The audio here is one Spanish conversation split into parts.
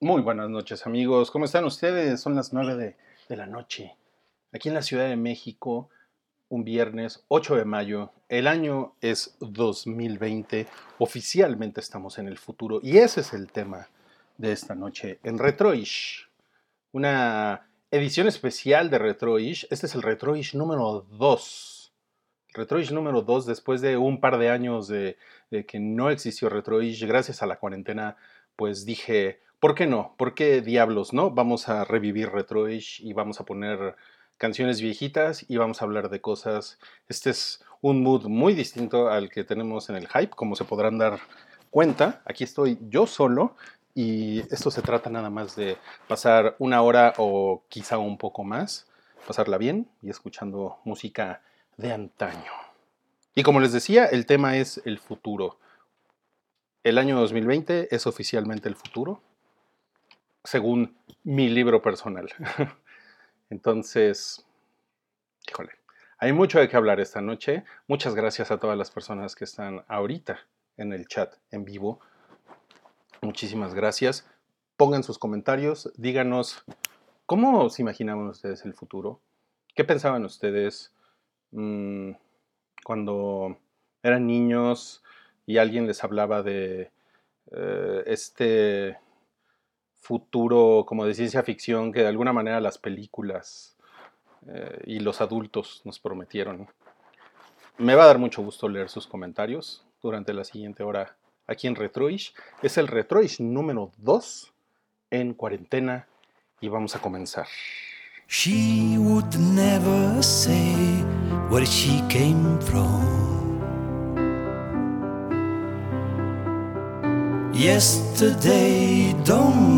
Muy buenas noches amigos, ¿cómo están ustedes? Son las 9 de, de, la noche, aquí en la Ciudad de México, un viernes 8 de mayo, el año es 2020, oficialmente estamos en el futuro. Y ese es el tema de esta noche en Retroish, una edición especial de Retroish, este es el Retroish número 2, Retroish número 2 después de un par de años de, de que no existió Retroish, gracias a la cuarentena, pues dije ¿Por qué no? ¿Por qué diablos no? Vamos a revivir Retroish y vamos a poner canciones viejitas y vamos a hablar de cosas. Este es un mood muy distinto al que tenemos en el hype, como se podrán dar cuenta. Aquí estoy yo solo y esto se trata nada más de pasar una hora o quizá un poco más, pasarla bien y escuchando música de antaño. Y como les decía, el tema es el futuro. El año 2020 es oficialmente el futuro según mi libro personal. Entonces, híjole, hay mucho de qué hablar esta noche. Muchas gracias a todas las personas que están ahorita en el chat en vivo. Muchísimas gracias. Pongan sus comentarios, díganos cómo se imaginaban ustedes el futuro, qué pensaban ustedes mmm, cuando eran niños y alguien les hablaba de eh, este futuro como de ciencia ficción que de alguna manera las películas eh, y los adultos nos prometieron. Me va a dar mucho gusto leer sus comentarios durante la siguiente hora aquí en Retroish. Es el Retroish número 2 en cuarentena y vamos a comenzar. She would never say where she came from. Yesterday don't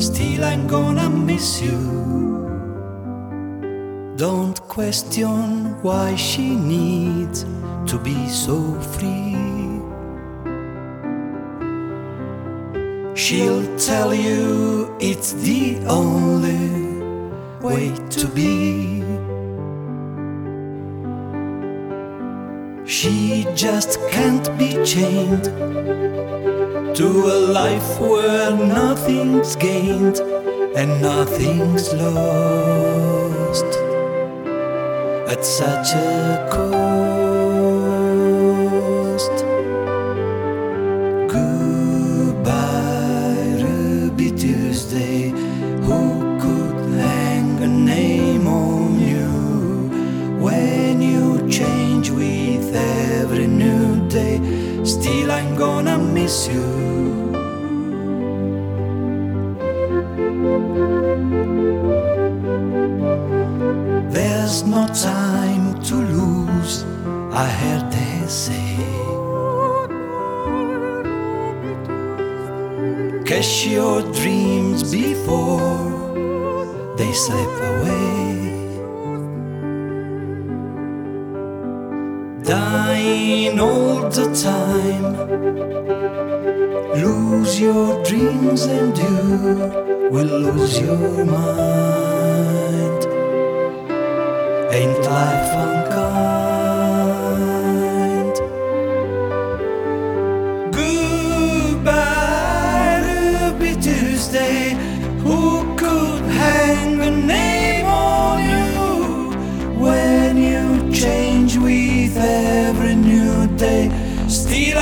Still, I'm gonna miss you. Don't question why she needs to be so free. She'll tell you it's the only way to be. She just can't be chained to a life where nothing's gained and nothing's lost at such a cost. Miss you. There's no time to lose, I heard they say. Cash your dreams before they slip away. Dying the time. Lose your dreams and you will lose your mind. Ain't life unkind? Goodbye, Ruby Tuesday. Who could hang a name on you when you change with every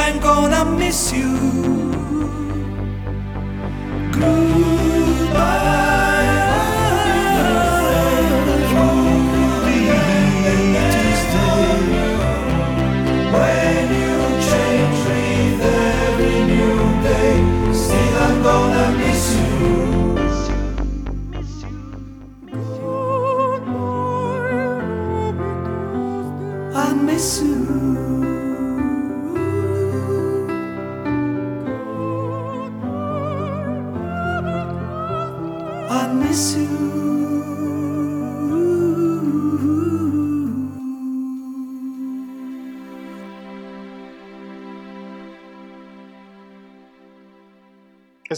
I'm gonna miss you.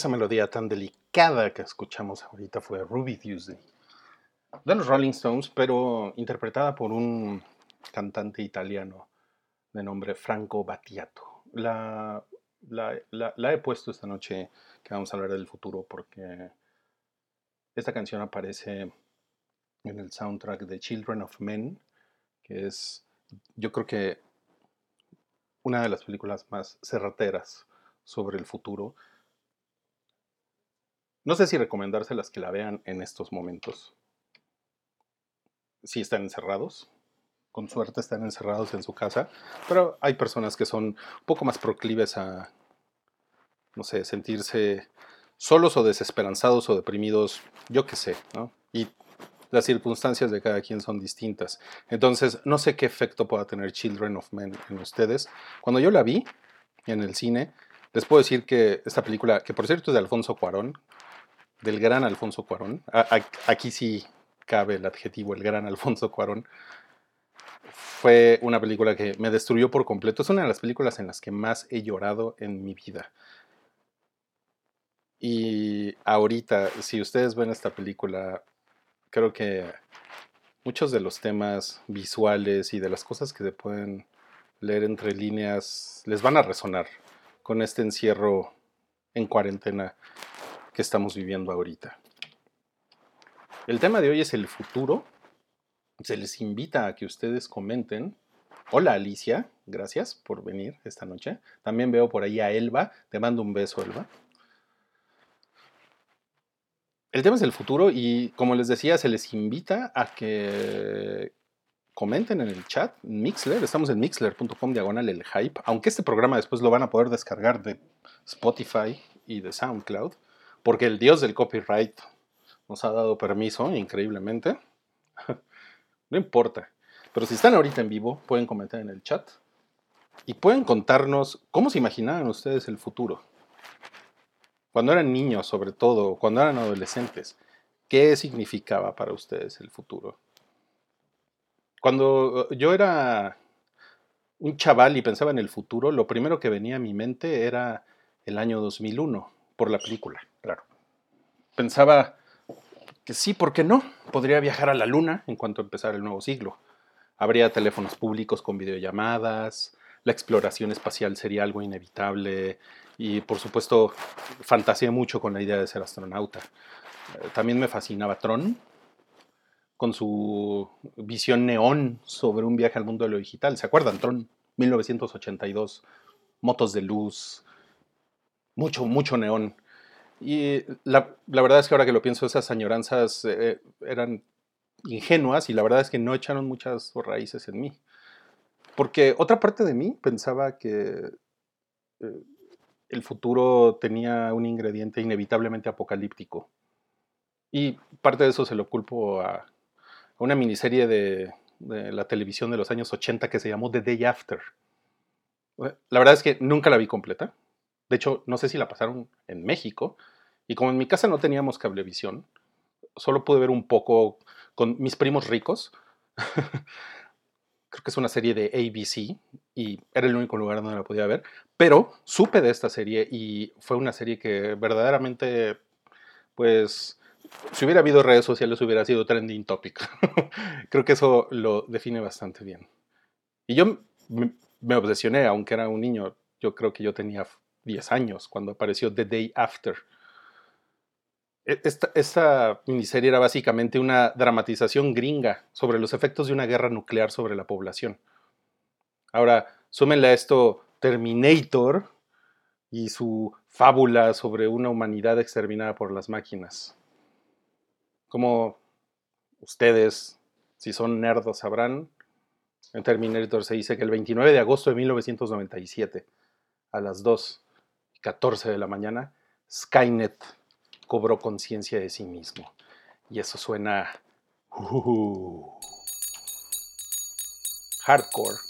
Esa melodía tan delicada que escuchamos ahorita fue Ruby Tuesday de los Rolling Stones, pero interpretada por un cantante italiano de nombre Franco Battiato. La, la, he puesto esta noche que vamos a hablar del futuro porque esta canción aparece en el soundtrack de Children of Men, que es yo creo que una de las películas más cerrateras sobre el futuro. No sé si recomendárselas que la vean en estos momentos. Si están encerrados, con suerte están encerrados en su casa, pero hay personas que son un poco más proclives a, no sé, sentirse solos o desesperanzados o deprimidos, yo qué sé, ¿no? Y las circunstancias de cada quien son distintas. Entonces, no sé qué efecto pueda tener Children of Men en ustedes. Cuando yo la vi en el cine, les puedo decir que esta película, que por cierto es de Alfonso Cuarón, del gran Alfonso Cuarón, aquí sí cabe el adjetivo, el gran Alfonso Cuarón, fue una película que me destruyó por completo. Es una de las películas en las que más he llorado en mi vida. Y ahorita, si ustedes ven esta película, creo que muchos de los temas visuales y de las cosas que se pueden leer entre líneas les van a resonar con este encierro en cuarentena que estamos viviendo ahorita. El tema de hoy es el futuro se les invita a que ustedes comenten. Hola Alicia, gracias por venir esta noche. También veo por ahí a Elba, te mando un beso Elba. El tema es el futuro y como les decía, se les invita a que comenten en el chat, Mixler, estamos en mixler.com diagonal el hype, aunque este programa después lo van a poder descargar de Spotify y de SoundCloud, porque el dios del copyright nos ha dado permiso increíblemente. No importa. Pero si están ahorita en vivo, pueden comentar en el chat y pueden contarnos cómo se imaginaban ustedes el futuro. Cuando eran niños, sobre todo, cuando eran adolescentes, ¿qué significaba para ustedes el futuro? Cuando uh, yo era un chaval y pensaba en el futuro, lo primero que venía a mi mente era el año 2001, por la película, claro. Pensaba, que sí, ¿por qué no? Podría viajar a la luna en cuanto empezara el nuevo siglo. Habría teléfonos públicos con videollamadas, la exploración espacial sería algo inevitable y por supuesto fantaseé mucho con la idea de ser astronauta. Eh, también me fascinaba Tron con su visión neón sobre un viaje al mundo de lo digital. ¿Se acuerdan? Tron 1982, motos de luz, mucho, mucho neón. Y la, verdad es que ahora que lo pienso, esas añoranzas eh, eran ingenuas y la verdad es que no echaron muchas raíces en mí. Porque otra parte de mí pensaba que eh, el futuro tenía un ingrediente inevitablemente apocalíptico. Y parte de eso se lo culpo a, una miniserie de, de, la televisión de los años 80 que se llamó The Day After. La verdad es que nunca la vi completa. De hecho, no sé si la pasaron en México. Y como en mi casa no teníamos cablevisión, solo pude ver un poco con mis primos ricos. Creo que es una serie de ABC y era el único lugar donde la podía ver. Pero supe de esta serie y fue una serie que verdaderamente, pues, si hubiera habido redes sociales hubiera sido trending topic. Creo que eso lo define bastante bien. Y yo me obsesioné, aunque era un niño. Yo creo que yo tenía 10 años cuando apareció The Day After. E, esta, miniserie era básicamente una dramatización gringa sobre los efectos de una guerra nuclear sobre la población. Ahora, súmenle a esto Terminator y su fábula sobre una humanidad exterminada por las máquinas. Como ustedes, si son nerdos, sabrán, en Terminator se dice que el 29 de agosto de 1997, a las 2.14 de la mañana, Skynet cobró conciencia de sí mismo. Y eso suena uh, hardcore.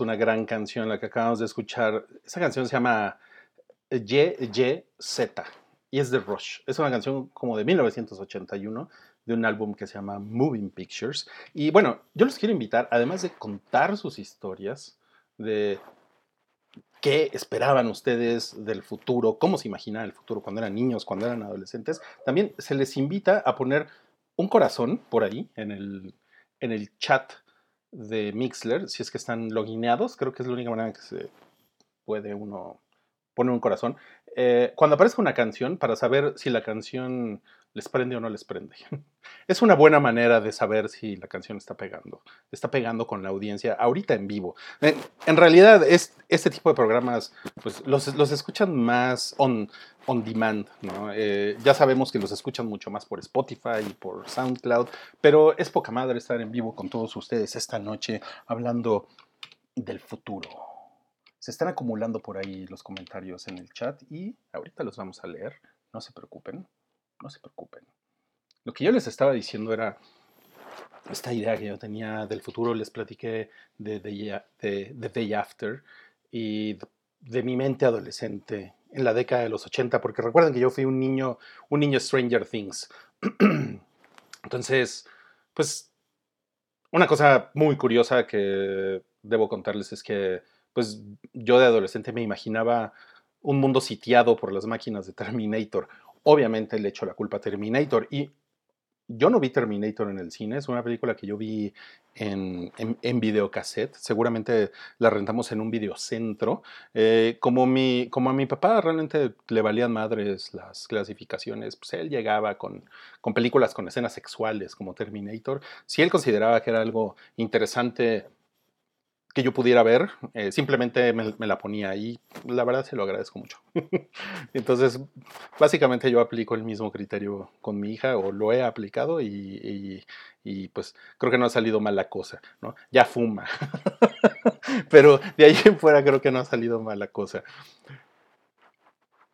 Una gran canción, la que acabamos de escuchar. Esa canción se llama Y-Y-Z y es de Rush. Es una canción como de 1981 de un álbum que se llama Moving Pictures. Y bueno, yo los quiero invitar, además de contar sus historias, de qué esperaban ustedes del futuro, cómo se imaginaban el futuro cuando eran niños, cuando eran adolescentes, también se les invita a poner un corazón por ahí en el, en el chat de Mixler, si es que están logineados, creo que es la única manera que se puede uno poner un corazón. Eh, cuando aparezca una canción, para saber si la canción les prende o no les prende. Es una buena manera de saber si la canción está pegando. Está pegando con la audiencia ahorita en vivo. En, realidad, es, este tipo de programas pues, los, los escuchan más on, on demand. ¿no? Eh, ya sabemos que los escuchan mucho más por Spotify y por SoundCloud, pero es poca madre estar en vivo con todos ustedes esta noche hablando del futuro. Se están acumulando por ahí los comentarios en el chat y ahorita los vamos a leer. No se preocupen no se preocupen. Lo que yo les estaba diciendo era esta idea que yo tenía del futuro, les platiqué de The Day After y de mi mente adolescente en la década de los 80, porque recuerden que yo fui un niño, un niño Stranger Things. Entonces, pues, una cosa muy curiosa que debo contarles es que, pues, yo de adolescente me imaginaba un mundo sitiado por las máquinas de Terminator obviamente le echo la culpa a Terminator. Y yo no vi Terminator en el cine, es una película que yo vi en, en, videocassette. Seguramente la rentamos en un videocentro. Eh, como, mi, como a mi papá realmente le valían madres las clasificaciones, pues él llegaba con, con películas con escenas sexuales como Terminator. Si él consideraba que era algo interesante que yo pudiera ver, eh, simplemente me, la ponía ahí. La verdad se lo agradezco mucho. Entonces, básicamente yo aplico el mismo criterio con mi hija, o lo he aplicado, y, pues creo que no ha salido mal la cosa, ¿no? Ya fuma. Pero de ahí en fuera creo que no ha salido mal la cosa.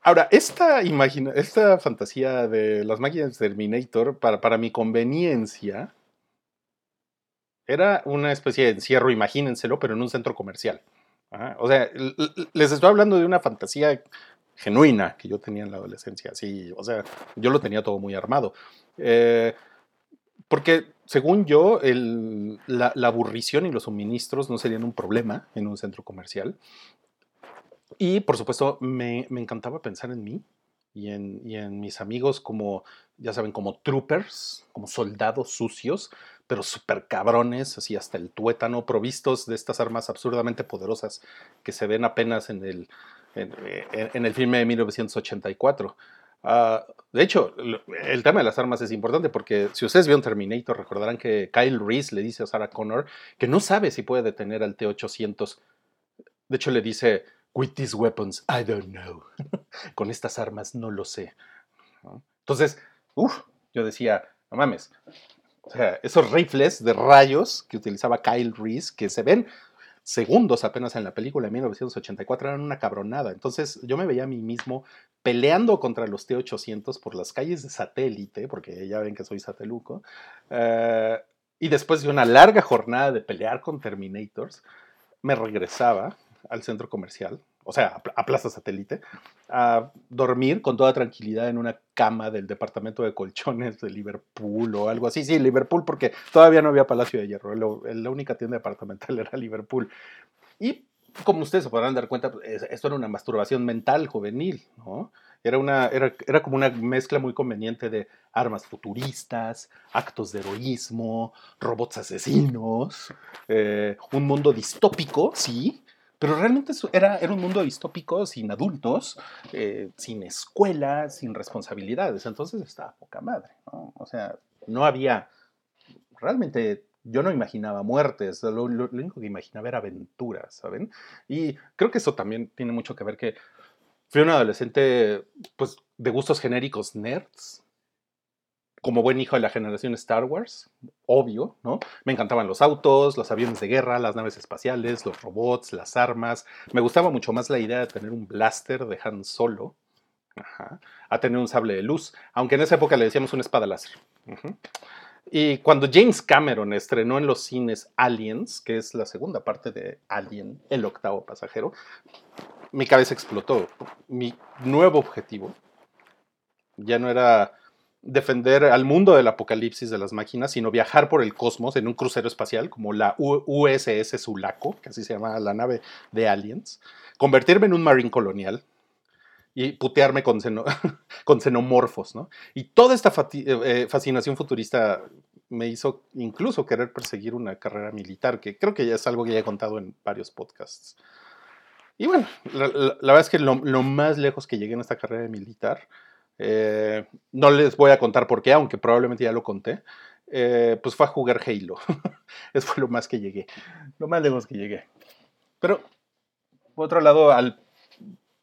Ahora, esta, imagina esta fantasía de las máquinas Terminator, para, para mi conveniencia, era una especie de encierro, imagínenselo, pero en un centro comercial. O sea, les estoy hablando de una fantasía genuina que yo tenía en la adolescencia. Sí, o sea, yo lo tenía todo muy armado. Eh, porque según yo, la, aburrición y los suministros no serían un problema en un centro comercial. Y por supuesto, me, encantaba pensar en mí y en, y en, mis amigos como, ya saben, como troopers, como soldados sucios, pero súper cabrones, así hasta el tuétano, provistos de estas armas absurdamente poderosas que se ven apenas en el, en, eh, el filme de 1984. Ah, de hecho, el tema de las armas es importante porque si ustedes vieron Terminator, recordarán que Kyle Reese le dice a Sarah Connor que no sabe si puede detener al T-800. De hecho, le dice, with these weapons, I don't know. Con estas armas no lo sé. Entonces, uff, yo decía, no mames, o sea, esos rifles de rayos que utilizaba Kyle Reese, que se ven segundos apenas en la película de 1984, eran una cabronada. Entonces yo me veía a mí mismo peleando contra los T-800 por las calles de satélite, porque ya ven que soy sateluco, eh, y después de una larga jornada de pelear con Terminators, me regresaba al centro comercial, o sea, a Plaza Satélite, a dormir con toda tranquilidad en una cama del departamento de colchones de Liverpool o algo así. Sí, Liverpool, porque todavía no había Palacio de Hierro, la única tienda departamental era Liverpool. Y como ustedes se podrán dar cuenta, pues, esto era una masturbación mental juvenil, ¿no? Era, una, era, era como una mezcla muy conveniente de armas futuristas, actos de heroísmo, robots asesinos, eh, un mundo distópico, sí, pero realmente era, era un mundo distópico sin adultos, eh, sin escuela, sin responsabilidades. Entonces estaba poca madre, ¿no? O sea, no había, realmente yo no imaginaba muertes, lo, lo, único que imaginaba era aventuras, ¿saben? Y creo que eso también tiene mucho que ver que fui un adolescente, pues, de gustos genéricos nerds, como buen hijo de la generación Star Wars, obvio, ¿no? Me encantaban los autos, los aviones de guerra, las naves espaciales, los robots, las armas. Me gustaba mucho más la idea de tener un blaster de Han Solo, a tener un sable de luz, aunque en esa época le decíamos una espada láser. Y cuando James Cameron estrenó en los cines Aliens, que es la segunda parte de Alien, el octavo pasajero, mi cabeza explotó. Mi nuevo objetivo ya no era defender al mundo del apocalipsis de las máquinas, sino viajar por el cosmos en un crucero espacial como la USS Sulaco, que así se llama la nave de Aliens, convertirme en un marine colonial y putearme con, con xenomorfos, ¿no? Y toda esta eh, eh, fascinación futurista me hizo incluso querer perseguir una carrera militar, que creo que ya es algo que ya he contado en varios podcasts. Y bueno, la, verdad es que lo, más lejos que llegué en esta carrera militar, eh, no les voy a contar por qué, aunque probablemente ya lo conté, pues fue a jugar Halo. Eso fue lo más que llegué, lo más lejos que llegué. Pero, por otro lado, al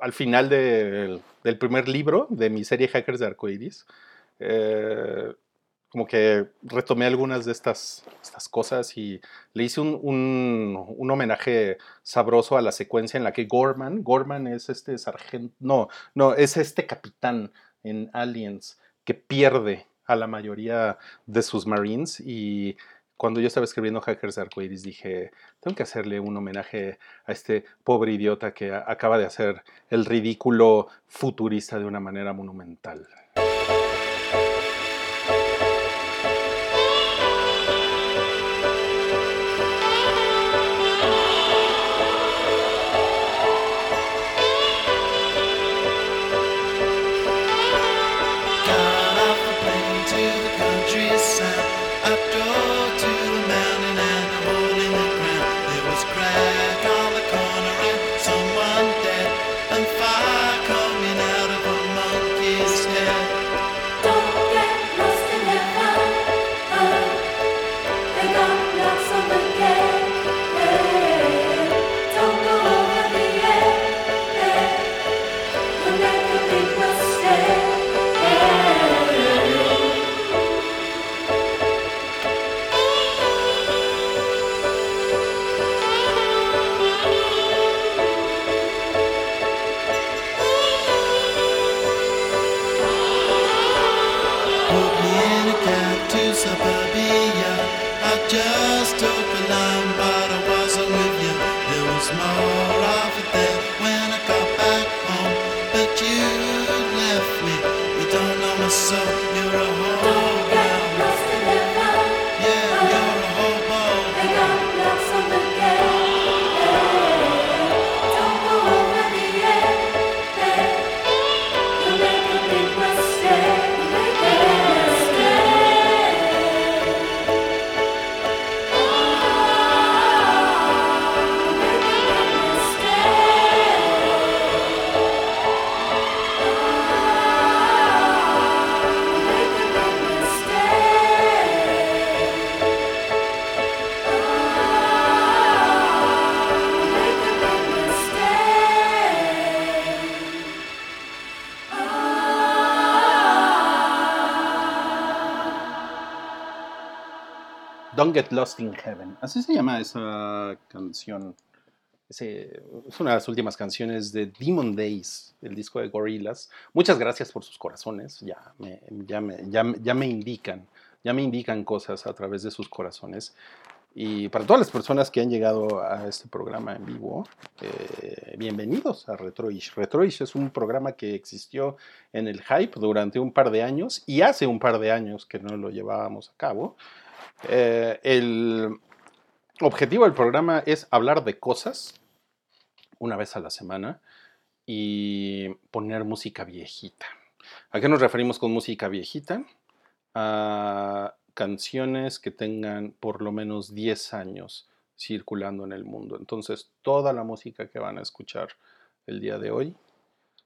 al final del primer libro de mi serie Hackers de Arcoiris, eh, como que retomé algunas de estas, estas cosas y le hice un, un, homenaje sabroso a la secuencia en la que Gorman, Gorman es este sargento, no, no, es este capitán en Aliens que pierde a la mayoría de sus Marines y cuando yo estaba escribiendo Hackers Arcoiris dije, tengo que hacerle un homenaje a este pobre idiota que acaba de hacer el ridículo futurista de una manera monumental. Don't Get Lost in Heaven. Así se llama esa canción. es una de las últimas canciones de Demon Days, el disco de Gorillaz. Muchas gracias por sus corazones. Ya me, ya me, ya, me indican, ya me indican cosas a través de sus corazones. Y para todas las personas que han llegado a este programa en vivo, eh, bienvenidos a Retroish. Retroish es un programa que existió en el Hype durante un par de años y hace un par de años que no lo llevábamos a cabo. Eh, el objetivo del programa es hablar de cosas una vez a la semana y poner música viejita. ¿A qué nos referimos con música viejita? A canciones que tengan por lo menos 10 años circulando en el mundo. Entonces, toda la música que van a escuchar el día de hoy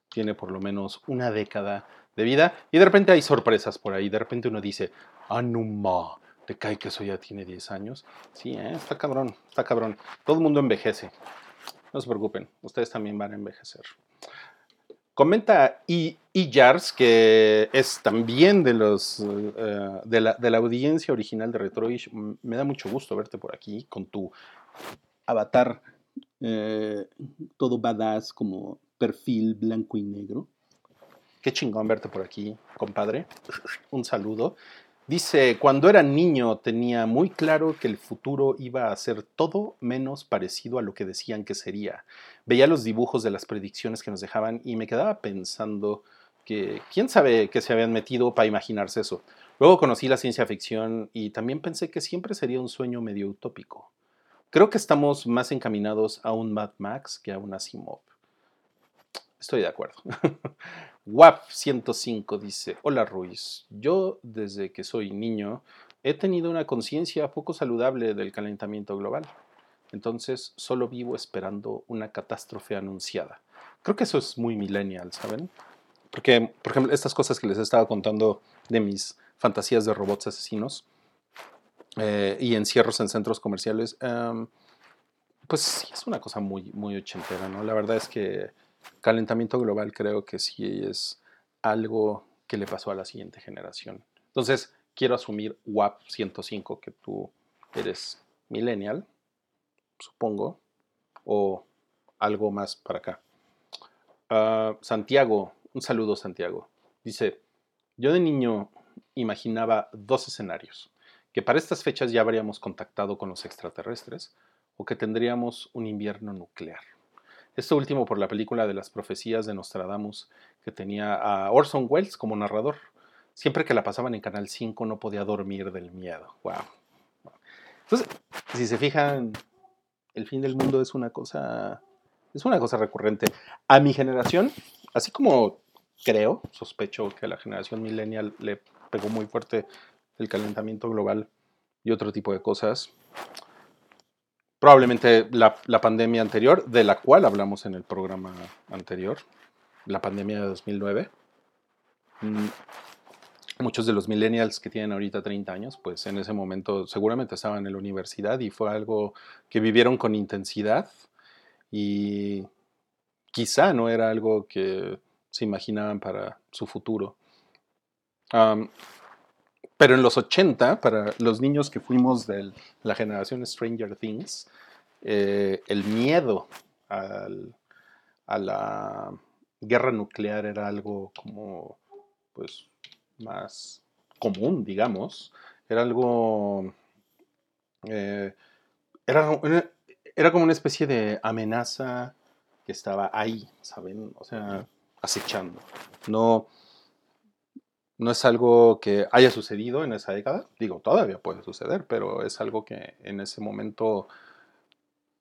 tiene por lo menos una década de vida y de repente hay sorpresas por ahí. De repente uno dice, Anuma, te cae que eso ya tiene 10 años. Sí, ¿eh? está cabrón, está cabrón. Todo el mundo envejece. No se preocupen, ustedes también van a envejecer. Comenta y Jars, que es también de, los, eh, de, la, audiencia original de Retroish. Me da mucho gusto verte por aquí con tu avatar eh, todo badass como perfil blanco y negro. Qué chingón verte por aquí, compadre. Un saludo. Dice, cuando era niño tenía muy claro que el futuro iba a ser todo menos parecido a lo que decían que sería. Veía los dibujos de las predicciones que nos dejaban y me quedaba pensando que quién sabe qué se habían metido para imaginarse eso. Luego conocí la ciencia ficción y también pensé que siempre sería un sueño medio utópico. Creo que estamos más encaminados a un Mad Max que a un Asimov. Estoy de acuerdo. WAP 105 dice, hola Ruiz, yo desde que soy niño he tenido una conciencia poco saludable del calentamiento global. Entonces solo vivo esperando una catástrofe anunciada. Creo que eso es muy millennial, ¿saben? Porque, por ejemplo, estas cosas que les he estado contando de mis fantasías de robots asesinos eh, y encierros en centros comerciales, em, pues sí es una cosa muy, muy ochentera, ¿no? La verdad es que calentamiento global creo que sí es algo que le pasó a la siguiente generación. Entonces, quiero asumir WAP 105, que tú eres millennial, supongo, o algo más para acá. Ah, Santiago, un saludo Santiago. Dice, yo de niño imaginaba dos escenarios, que para estas fechas ya habríamos contactado con los extraterrestres o que tendríamos un invierno nuclear. Esto último por la película de las profecías de Nostradamus, que tenía a Orson Welles como narrador. Siempre que la pasaban en Canal 5 no podía dormir del miedo. Wow. Entonces, si se fijan, el fin del mundo es una cosa, es una cosa recurrente. A mi generación, así como creo, sospecho que a la generación millennial le pegó muy fuerte el calentamiento global y otro tipo de cosas probablemente la, pandemia anterior, de la cual hablamos en el programa anterior, la pandemia de 2009. Mm, muchos de los millennials que tienen ahorita 30 años, pues en ese momento seguramente estaban en la universidad y fue algo que vivieron con intensidad y quizá no era algo que se imaginaban para su futuro. Pero en los 80, para los niños que fuimos de la generación Stranger Things, eh, el miedo a la guerra nuclear era algo como, pues, más común, digamos. Era algo... Eh, era, era como una especie de amenaza que estaba ahí, ¿saben? O sea, acechando. No, no es algo que haya sucedido en esa década, digo, todavía puede suceder, pero es algo que en ese momento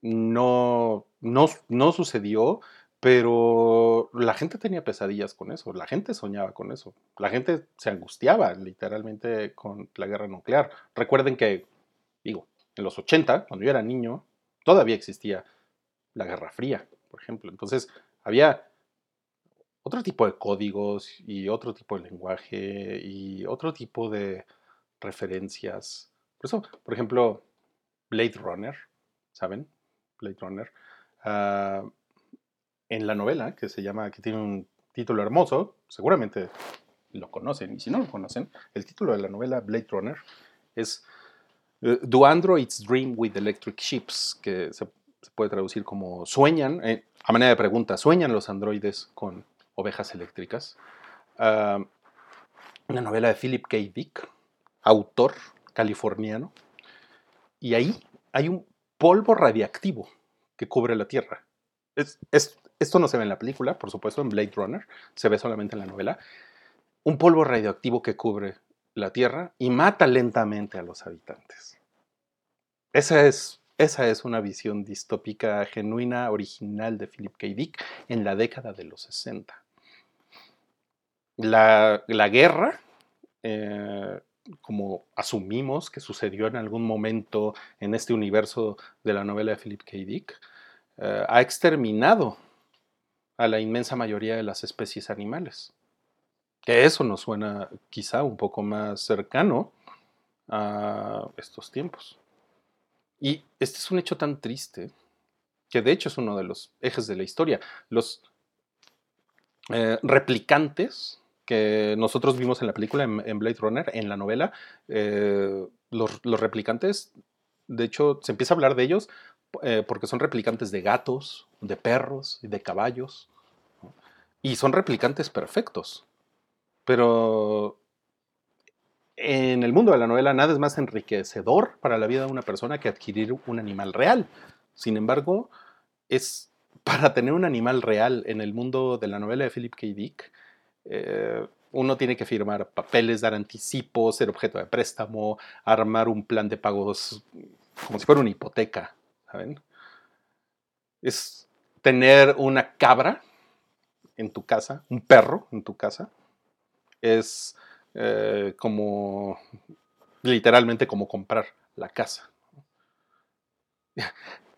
no, no, no sucedió, pero la gente tenía pesadillas con eso, la gente soñaba con eso, la gente se angustiaba literalmente con la guerra nuclear. Recuerden que, digo, en los 80, cuando yo era niño, todavía existía la Guerra Fría, por ejemplo. Entonces, había otro tipo de códigos y otro tipo de lenguaje y otro tipo de referencias. Por eso, por ejemplo, Blade Runner, ¿saben? Blade Runner. Ah, en la novela, que se llama, que tiene un título hermoso, seguramente lo conocen, y si no lo conocen, el título de la novela Blade Runner es eh, Do Androids Dream with Electric Ships, que se, puede traducir como sueñan, eh, a manera de pregunta, ¿sueñan los androides con Ovejas Eléctricas. Ah, una novela de Philip K. Dick, autor californiano. Y ahí hay un polvo radiactivo que cubre la Tierra. Es, esto no se ve en la película, por supuesto, en Blade Runner, se ve solamente en la novela. Un polvo radioactivo que cubre la Tierra y mata lentamente a los habitantes. Esa es esa es una visión distópica genuina, original de Philip K. Dick en la década de los 60 la, guerra, eh, como asumimos que sucedió en algún momento en este universo de la novela de Philip K. Dick, eh, ha exterminado a la inmensa mayoría de las especies animales. Que eso nos suena quizá un poco más cercano a estos tiempos. Y este es un hecho tan triste que de hecho es uno de los ejes de la historia. Los eh, replicantes que nosotros vimos en la película, en, Blade Runner, en la novela, eh, los, replicantes, de hecho, se empieza a hablar de ellos eh, porque son replicantes de gatos, de perros de caballos. Y son replicantes perfectos. Pero en el mundo de la novela nada es más enriquecedor para la vida de una persona que adquirir un animal real. Sin embargo, es para tener un animal real en el mundo de la novela de Philip K. Dick, eh, uno tiene que firmar papeles, dar anticipos, ser objeto de préstamo, armar un plan de pagos como si fuera una hipoteca, ¿saben? Es tener una cabra en tu casa, un perro en tu casa, es eh, como literalmente como comprar la casa.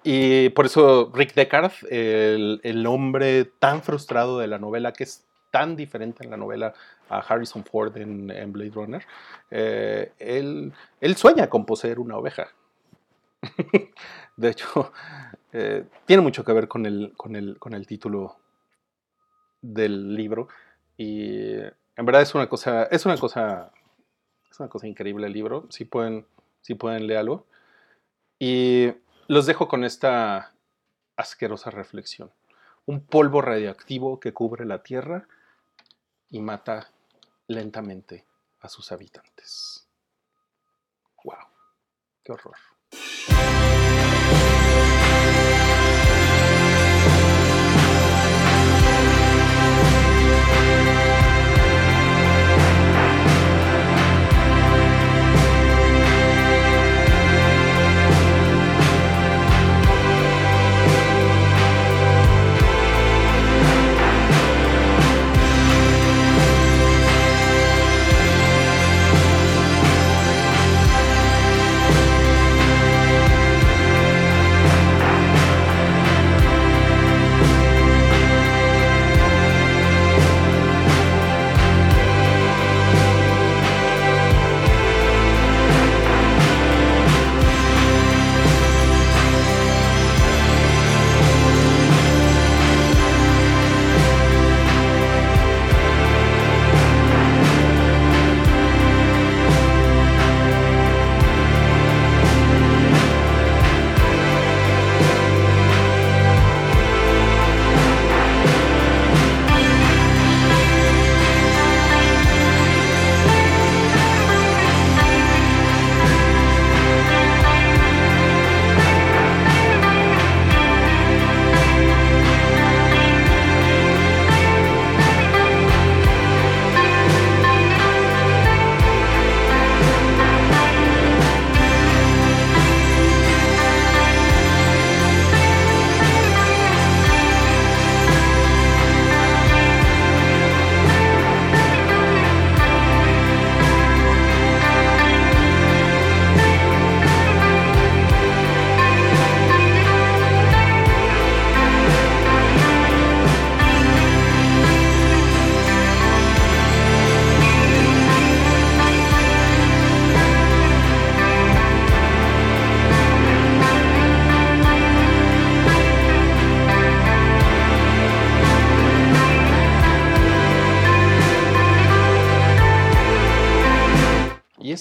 Y por eso Rick Deckard, el, hombre tan frustrado de la novela, que es tan diferente en la novela a Harrison Ford en, Blade Runner, eh, él, sueña con poseer una oveja. de hecho, eh, tiene mucho que ver con el, con, el, con el título del libro. Y en verdad es una cosa, es una cosa, es una cosa increíble el libro. Si pueden, si pueden leerlo. Y los dejo con esta asquerosa reflexión. Un polvo radioactivo que cubre la Tierra y mata lentamente a sus habitantes. ¡Wow! ¡Qué horror!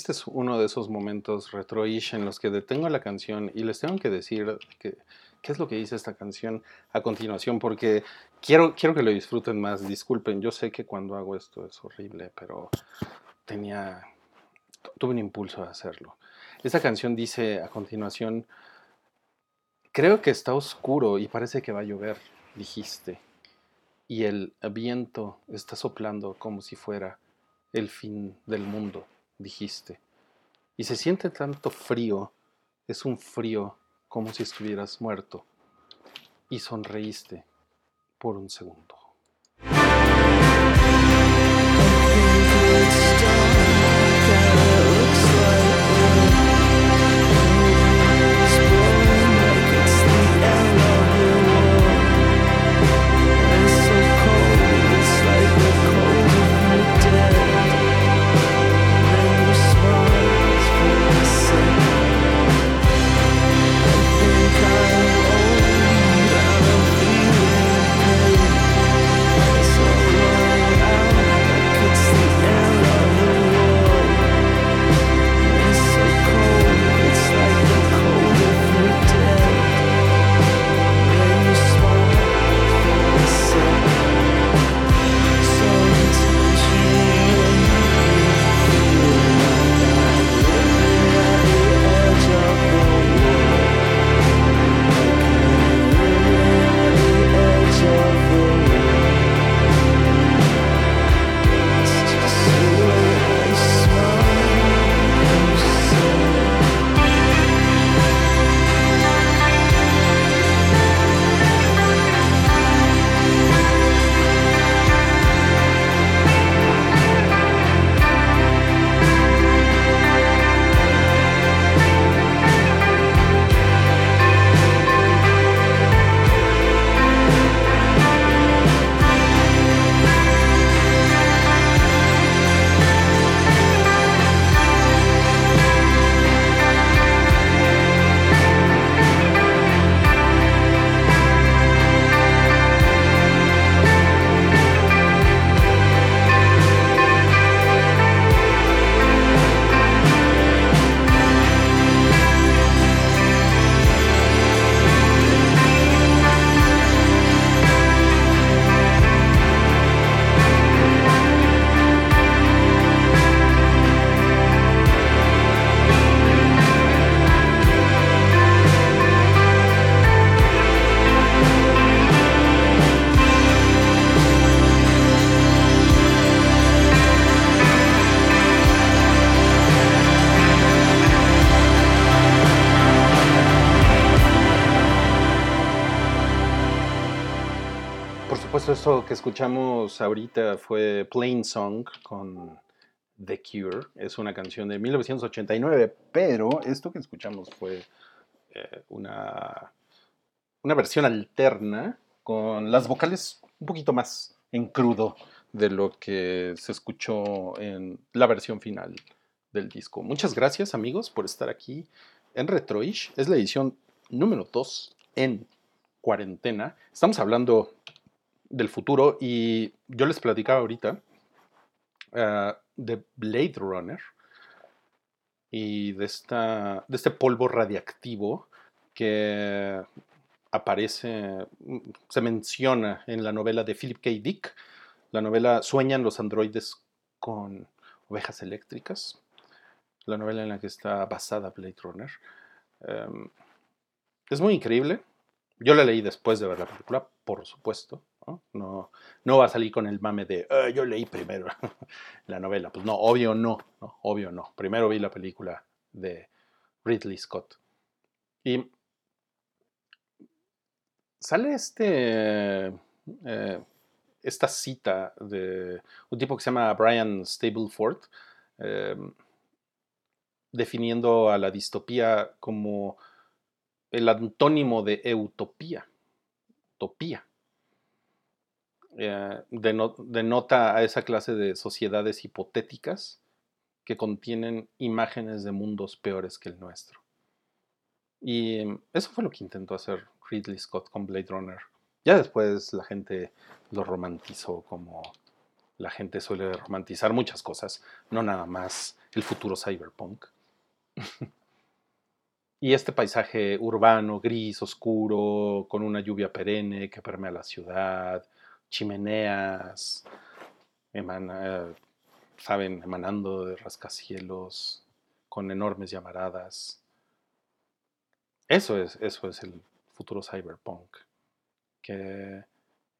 Este es uno de esos momentos retroish en los que detengo la canción y les tengo que decir que, qué es lo que dice esta canción a continuación, porque quiero, quiero que lo disfruten más. Disculpen, yo sé que cuando hago esto es horrible, pero tenía, tuve un impulso de hacerlo. Esta canción dice a continuación, creo que está oscuro y parece que va a llover, dijiste, y el viento está soplando como si fuera el fin del mundo dijiste. Y se siente tanto frío, es un frío como si estuvieras muerto. Y sonreíste por un segundo. Esto que escuchamos ahorita fue Plain Song con The Cure. Es una canción de 1989, pero esto que escuchamos fue eh, una, una versión alterna con las vocales un poquito más en crudo de lo que se escuchó en la versión final del disco. Muchas gracias amigos por estar aquí en Retroish. Es la edición número 2 en cuarentena. Estamos hablando del futuro y yo les platicaba ahorita ah, de Blade Runner y de, esta, de este polvo radiactivo que aparece, se menciona en la novela de Philip K. Dick, la novela Sueñan los androides con ovejas eléctricas, la novela en la que está basada Blade Runner. Em, es muy increíble. Yo la leí después de ver la película, por supuesto. No, no, va a salir con el mame de ah, yo leí primero la novela. Pues no, obvio no, obvio no. Primero vi la película de Ridley Scott. Y sale este, eh, esta cita de un tipo que se llama Brian Stableford, em, definiendo a la distopía como el antónimo de utopía. Utopía. Eh, denota a esa clase de sociedades hipotéticas que contienen imágenes de mundos peores que el nuestro. Y em, eso fue lo que intentó hacer Ridley Scott con Blade Runner. Ya después la gente lo romantizó como la gente suele romantizar muchas cosas, no nada más el futuro cyberpunk. y este paisaje urbano, gris, oscuro, con una lluvia perenne que permea la ciudad, chimeneas, saben, emanando de rascacielos, con enormes llamaradas. Eso es, eso es el futuro cyberpunk, que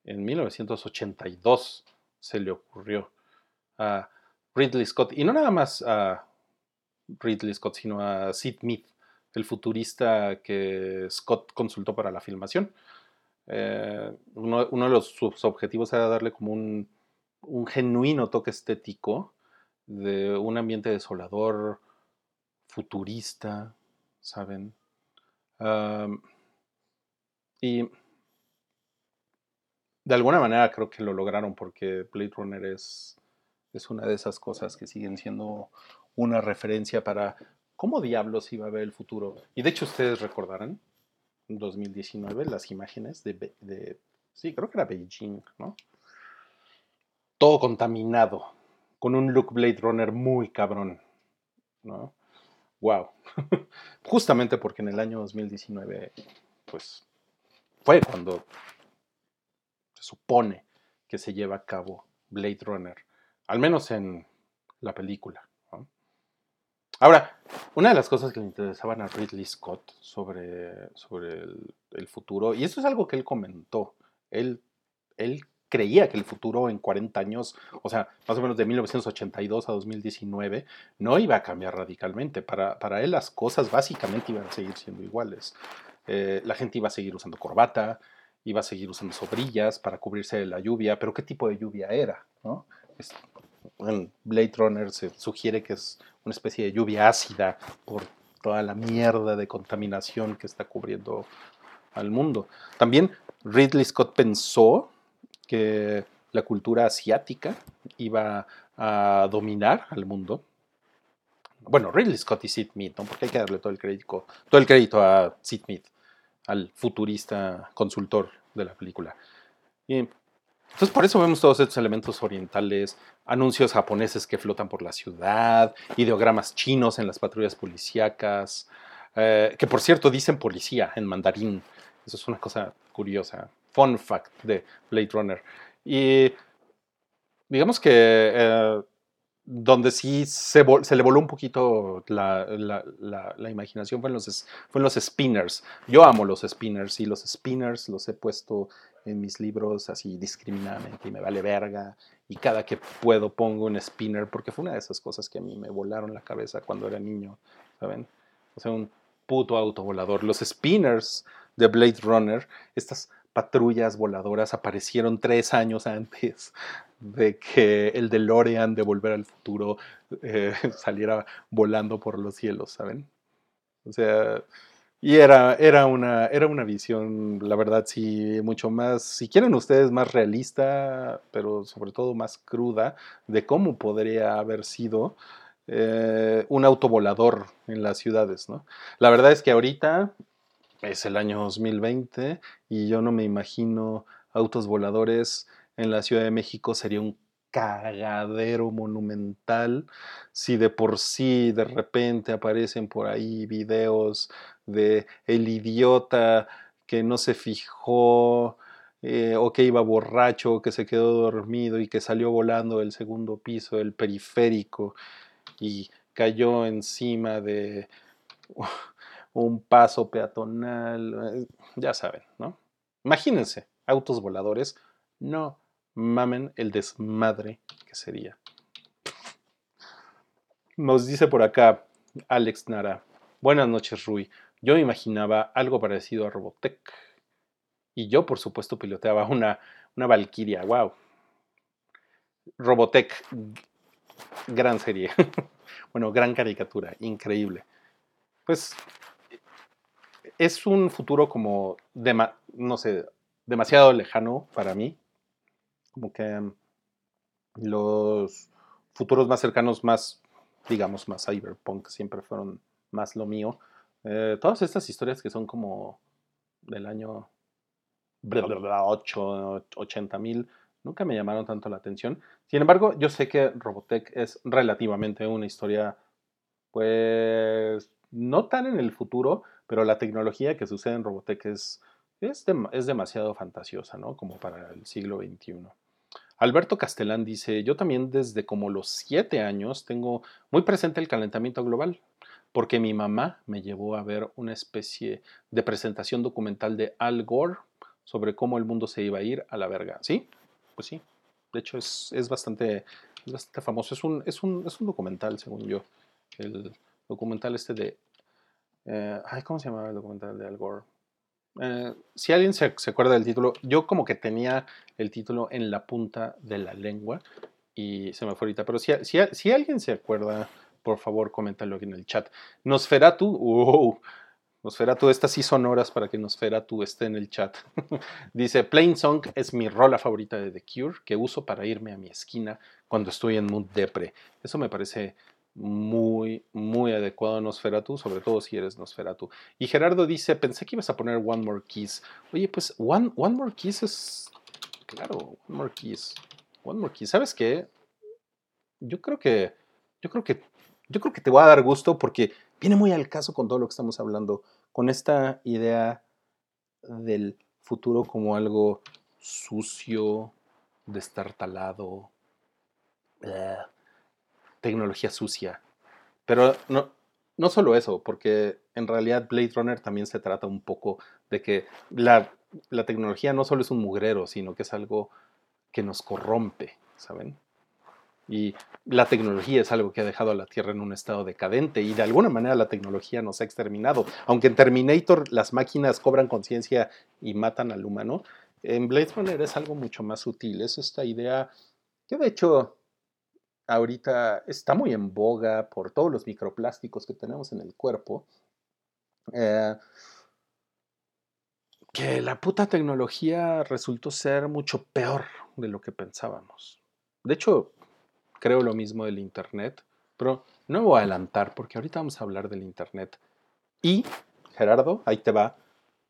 en 1982 se le ocurrió a Ridley Scott, y no nada más a Ridley Scott, sino a Sid Mead, el futurista que Scott consultó para la filmación. Eh, uno, de los, sus objetivos era darle como un, genuino toque estético de un ambiente desolador, futurista, ¿saben? y de alguna manera creo que lo lograron porque Blade Runner es, es una de esas cosas que siguen siendo una referencia para cómo diablos iba a ver el futuro. Y de hecho ustedes recordarán, 2019, las imágenes de, sí, creo que era Beijing, ¿no? Todo contaminado, con un look Blade Runner muy cabrón, ¿no? Wow. Justamente porque en el año 2019, pues, fue cuando se supone que se lleva a cabo Blade Runner, al menos en la película. Ahora, una de las cosas que le interesaban a Ridley Scott sobre, sobre el, futuro, y eso es algo que él comentó, él, él creía que el futuro en 40 años, o sea, más o menos de 1982 a 2019, no iba a cambiar radicalmente. Para, para él las cosas básicamente iban a seguir siendo iguales. Eh, la gente iba a seguir usando corbata, iba a seguir usando sobrillas para cubrirse de la lluvia, pero ¿qué tipo de lluvia era? ¿no? En Blade Runner se sugiere que es una especie de lluvia ácida por toda la mierda de contaminación que está cubriendo al mundo. También Ridley Scott pensó que la cultura asiática iba a dominar al mundo. Bueno, Ridley Scott y Sid Mead, porque hay que darle todo el crédito, todo el crédito a Sid Mead, al futurista consultor de la película. Y entonces por eso vemos todos estos elementos orientales, anuncios japoneses que flotan por la ciudad, ideogramas chinos en las patrullas policíacas, eh, que por cierto dicen policía en mandarín. Eso es una cosa curiosa. Fun fact de Blade Runner. Y digamos que eh, donde sí se, le voló un poquito la, imaginación fue en, los, fue los spinners. Yo amo los spinners y los spinners los he puesto en mis libros así discriminadamente y me vale verga. Y cada que puedo pongo un spinner porque fue una de esas cosas que a mí me volaron la cabeza cuando era niño, ¿saben? O sea, un puto autovolador. Los spinners de Blade Runner, estas patrullas voladoras aparecieron tres años antes de que el DeLorean de Volver al Futuro eh, saliera volando por los cielos, ¿saben? O sea, y era, era, una, era una visión, la verdad, sí, mucho más, si quieren ustedes, más realista, pero sobre todo más cruda, de cómo podría haber sido eh, un autovolador en las ciudades, ¿no? La verdad es que ahorita es el año 2020 y yo no me imagino autos voladores en la Ciudad de México, sería un cagadero monumental si de por sí de repente aparecen por ahí videos de el idiota que no se fijó eh, o que iba borracho, que se quedó dormido y que salió volando del segundo piso del periférico y cayó encima de un paso peatonal, eh, ya saben, ¿no? Imagínense, autos voladores, no mamen el desmadre que sería. Nos dice por acá Alex Nara. Buenas noches, Rui. Yo imaginaba algo parecido a Robotech. Y yo, por supuesto, piloteaba una, una Valkyria. ¡Wow! Robotech. Gran serie. bueno, gran caricatura. Increíble. Pues es un futuro como, no sé, demasiado lejano para mí como que mm, los futuros más cercanos, más, digamos, más cyberpunk, siempre fueron más lo mío. Eh, todas estas historias que son como del año 8, 80 mil, nunca me llamaron tanto la atención. Sin embargo, yo sé que Robotech es relativamente una historia, pues, no tan en el futuro, pero la tecnología que sucede en Robotech es, es, es demasiado fantasiosa, ¿no? Como para el siglo XXI. Alberto Castellán dice, yo también desde como los siete años tengo muy presente el calentamiento global, porque mi mamá me llevó a ver una especie de presentación documental de Al Gore sobre cómo el mundo se iba a ir a la verga. ¿Sí? Pues sí. De hecho, es, bastante, bastante famoso. Es un, es, un, es un documental, según yo. El documental este de... Eh, ay, ¿Cómo se llamaba el documental de Al Gore? Eh, si alguien se, acuerda del título, yo como que tenía el título en la punta de la lengua y se me fue ahorita, pero si, si, alguien se acuerda, por favor, coméntalo aquí en el chat. Nosferatu, wow, Nosferatu, estas sí son horas para que Nosferatu esté en el chat. Dice, Plain Song es mi rola favorita de The Cure que uso para irme a mi esquina cuando estoy en mood depre. Eso me parece muy, muy adecuado a Nosferatu, sobre todo si eres Nosferatu. Y Gerardo dice, pensé que ibas a poner One More Kiss. Oye, pues One, One More Kiss es... Claro, One More Kiss. One More Kiss. ¿Sabes qué? Yo creo que... Yo creo que... Yo creo que te voy a dar gusto porque viene muy al caso con todo lo que estamos hablando. Con esta idea del futuro como algo sucio, destartalado tecnología sucia. Pero no, no solo eso, porque en realidad Blade Runner también se trata un poco de que la, la tecnología no solo es un mugrero, sino que es algo que nos corrompe, ¿saben? Y la tecnología es algo que ha dejado a la Tierra en un estado decadente y de alguna manera la tecnología nos ha exterminado. Aunque en Terminator las máquinas cobran conciencia y matan al humano, en Blade Runner es algo mucho más sutil. Es esta idea que de hecho ahorita está muy en boga por todos los microplásticos que tenemos en el cuerpo. Eh, que la puta tecnología resultó ser mucho peor de lo que pensábamos. De hecho, creo lo mismo del Internet, pero no voy a adelantar porque ahorita vamos a hablar del Internet. Y, Gerardo, ahí te va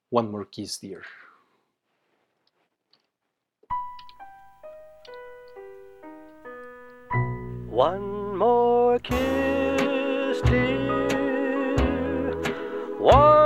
One More Kiss, Dear. One more kiss, dear. One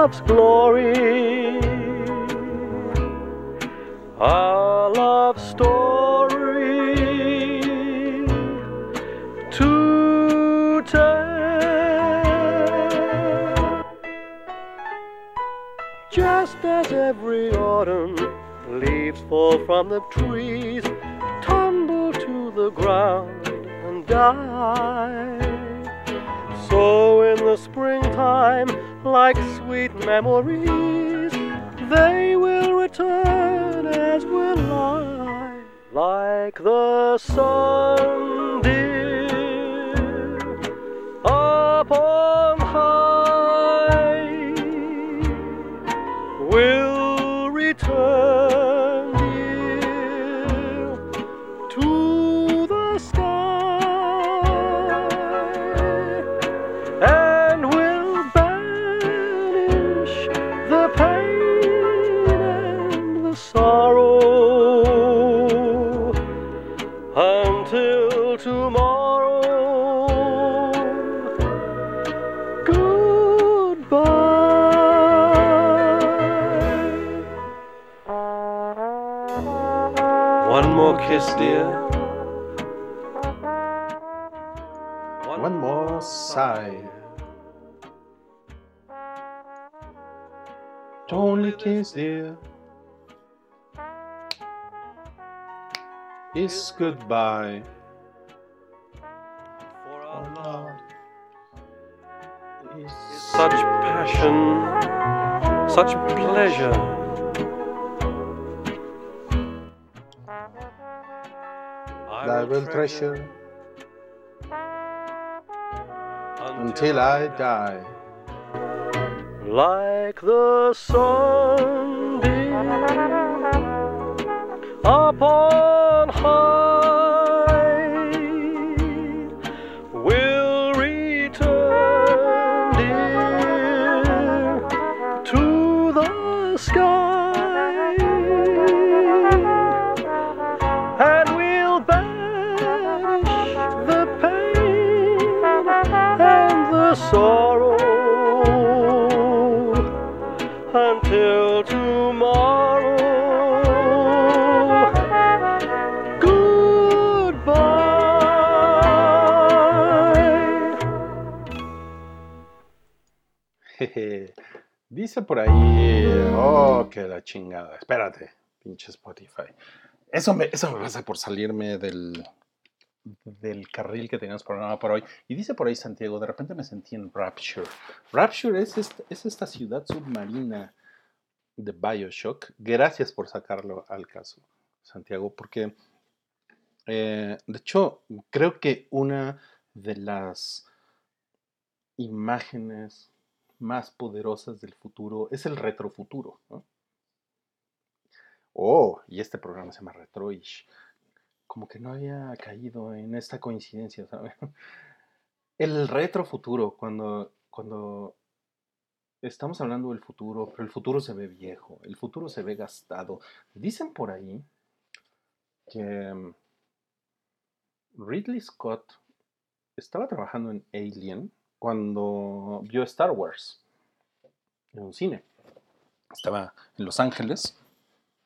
love's glory. Our love story to tell. Just as every autumn leaves fall from the trees, tumble to the ground and die. So in the springtime, like sweet memories, they will return as will I, like the sun, dear, more sigh. Only kiss, dear. Is goodbye. For our Our love love is such passion, such pleasure. I will treasure until I die. like the sunbeam upon high Dice por ahí, oh, que la chingada. Espérate, pinche Spotify. Eso me, eso me pasa por salirme del, del carril que teníamos programado para hoy. Y dice por ahí Santiago, de repente me sentí en Rapture. Rapture es esta, es esta ciudad submarina de Bioshock. Gracias por sacarlo al caso, Santiago, porque eh, de hecho creo que una de las imágenes más poderosas del futuro es el retrofuturo. ¿no? Oh, y este programa se llama Retroish. Como que no había caído en esta coincidencia, ¿sabes? El retrofuturo, cuando, cuando estamos hablando del futuro, pero el futuro se ve viejo, el futuro se ve gastado. Dicen por ahí que mm, Ridley Scott estaba trabajando en Alien cuando vio Star Wars en un cine. Estaba en Los Ángeles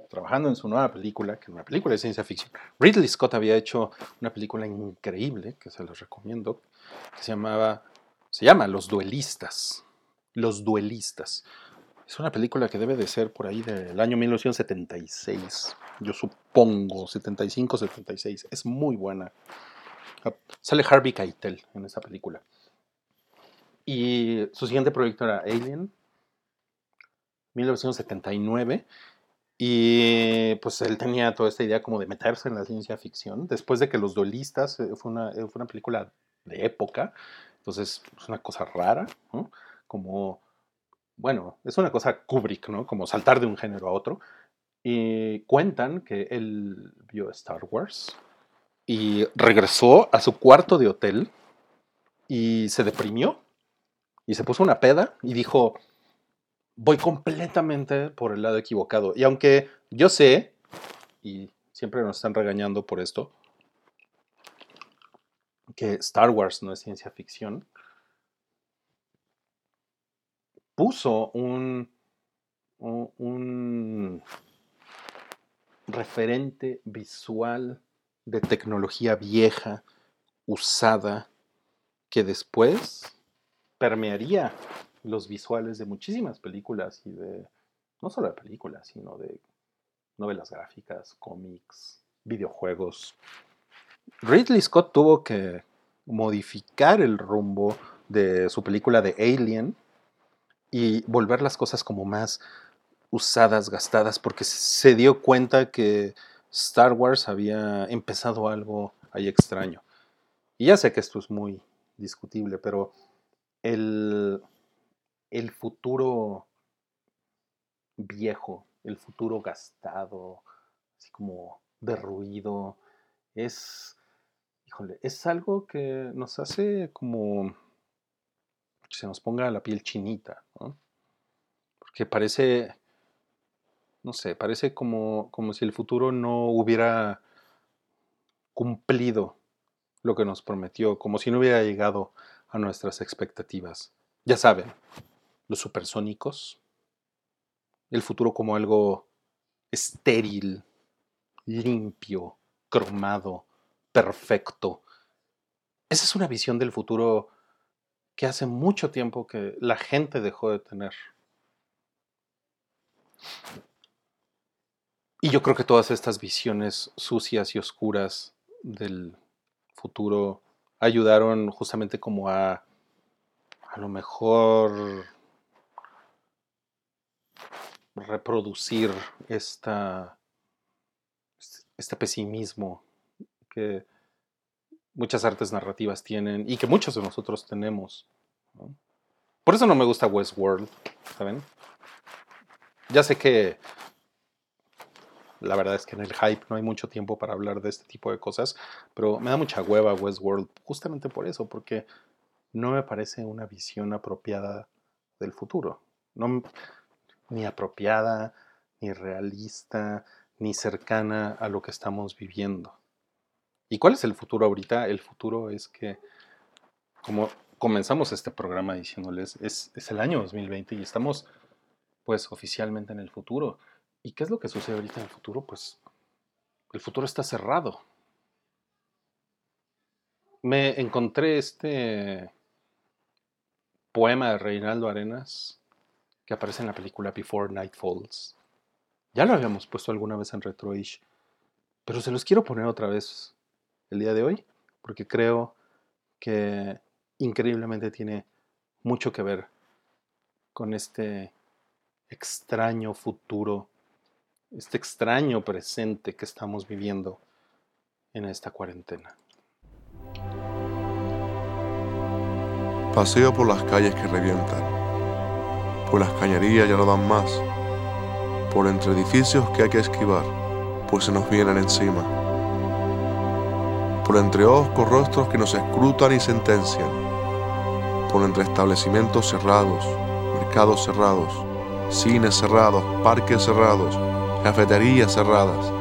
trabajando en su nueva película, que es una película de ciencia ficción. Ridley Scott había hecho una película increíble, que se los recomiendo, que se llamaba, se llama Los Duelistas. Los Duelistas. Es una película que debe de ser por ahí del año 1976, yo supongo, 75, 76. Es muy buena. Sale Harvey Keitel en esa película. Y su siguiente proyecto era Alien, 1979. Y pues él tenía toda esta idea como de meterse en la ciencia ficción. Después de que Los Duelistas eh, fue una, eh, fue una película de época, entonces es una cosa rara. Como, bueno, es una cosa Kubrick, ¿no? Como saltar de un género a otro. Y cuentan que él vio Star Wars y regresó a su cuarto de hotel y se deprimió y se puso una peda y dijo, voy completamente por el lado equivocado. Y aunque yo sé, y siempre nos están regañando por esto, que Star Wars no es ciencia ficción, puso un, un, referente visual de tecnología vieja, usada, que después permearía los visuales de muchísimas películas y de, no solo de películas, sino de novelas gráficas, cómics, videojuegos. Ridley Scott tuvo que modificar el rumbo de su película de Alien y volver las cosas como más usadas, gastadas, porque se dio cuenta que Star Wars había empezado algo ahí extraño. Y ya sé que esto es muy discutible, pero el, el futuro viejo, el futuro gastado, así como derruido, es, híjole, es algo que nos hace como que se nos ponga la piel chinita, ¿no? Porque parece, no sé, parece como, como si el futuro no hubiera cumplido lo que nos prometió, como si no hubiera llegado a nuestras expectativas. Ya saben, los supersónicos, el futuro como algo estéril, limpio, cromado, perfecto. Esa es una visión del futuro que hace mucho tiempo que la gente dejó de tener. Y yo creo que todas estas visiones sucias y oscuras del futuro ayudaron justamente como a a lo mejor reproducir esta, este pesimismo que muchas artes narrativas tienen y que muchos de nosotros tenemos. Por eso no me gusta Westworld, ¿saben? Ya sé que la verdad es que en el hype no hay mucho tiempo para hablar de este tipo de cosas, pero me da mucha hueva Westworld justamente por eso, porque no me parece una visión apropiada del futuro. Ni apropiada, ni realista, ni cercana a lo que estamos viviendo. ¿Y cuál es el futuro ahorita? El futuro es que, como comenzamos este programa diciéndoles, es, es el año 2020 y estamos pues oficialmente en el futuro. ¿Y qué es lo que sucede ahorita en el futuro? Pues el futuro está cerrado. Me encontré este poema de Reinaldo Arenas que aparece en la película Before Night Falls. Ya lo habíamos puesto alguna vez en Retroish, pero se los quiero poner otra vez el día de hoy, porque creo que increíblemente tiene mucho que ver con este extraño futuro, este extraño presente que estamos viviendo en esta cuarentena. Paseo por las calles que revientan, por las cañerías ya no dan más, por entre edificios que hay que esquivar, pues se nos vienen encima, por entre ojos rostros que nos escrutan y sentencian, por entre establecimientos cerrados, mercados cerrados, cines cerrados, parques cerrados, cafeterías cerradas,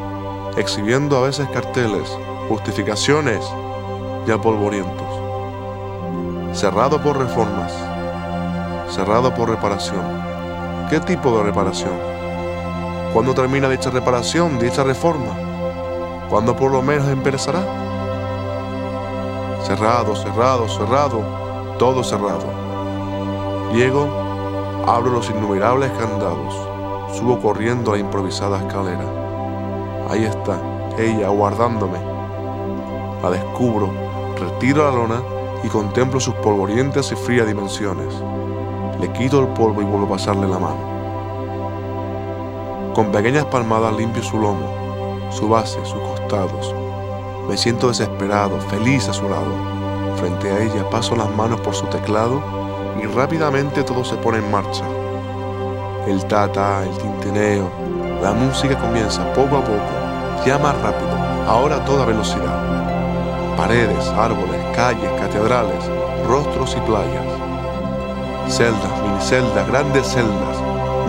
exhibiendo a veces carteles, justificaciones ya polvorientos cerrado por reformas, cerrado por reparación. ¿Qué tipo de reparación? ¿Cuándo termina dicha reparación, dicha reforma? ¿Cuándo por lo menos empezará? Cerrado, cerrado, cerrado, todo cerrado. Llego, abro los innumerables candados, subo corriendo la improvisada escalera. Ahí está, ella aguardándome. La descubro, retiro la lona y contemplo sus polvorientas y frías dimensiones. Le quito el polvo y vuelvo a pasarle la mano. Con pequeñas palmadas limpio su lomo, su base, sus costados. Me siento desesperado, feliz a su lado. Frente a ella paso las manos por su teclado y rápidamente todo se pone en marcha. El tata, el tintineo, La música comienza poco a poco, ya más rápido, ahora a toda velocidad. Paredes, árboles, calles, catedrales, rostros y playas. Celdas, miniceldas, grandes celdas,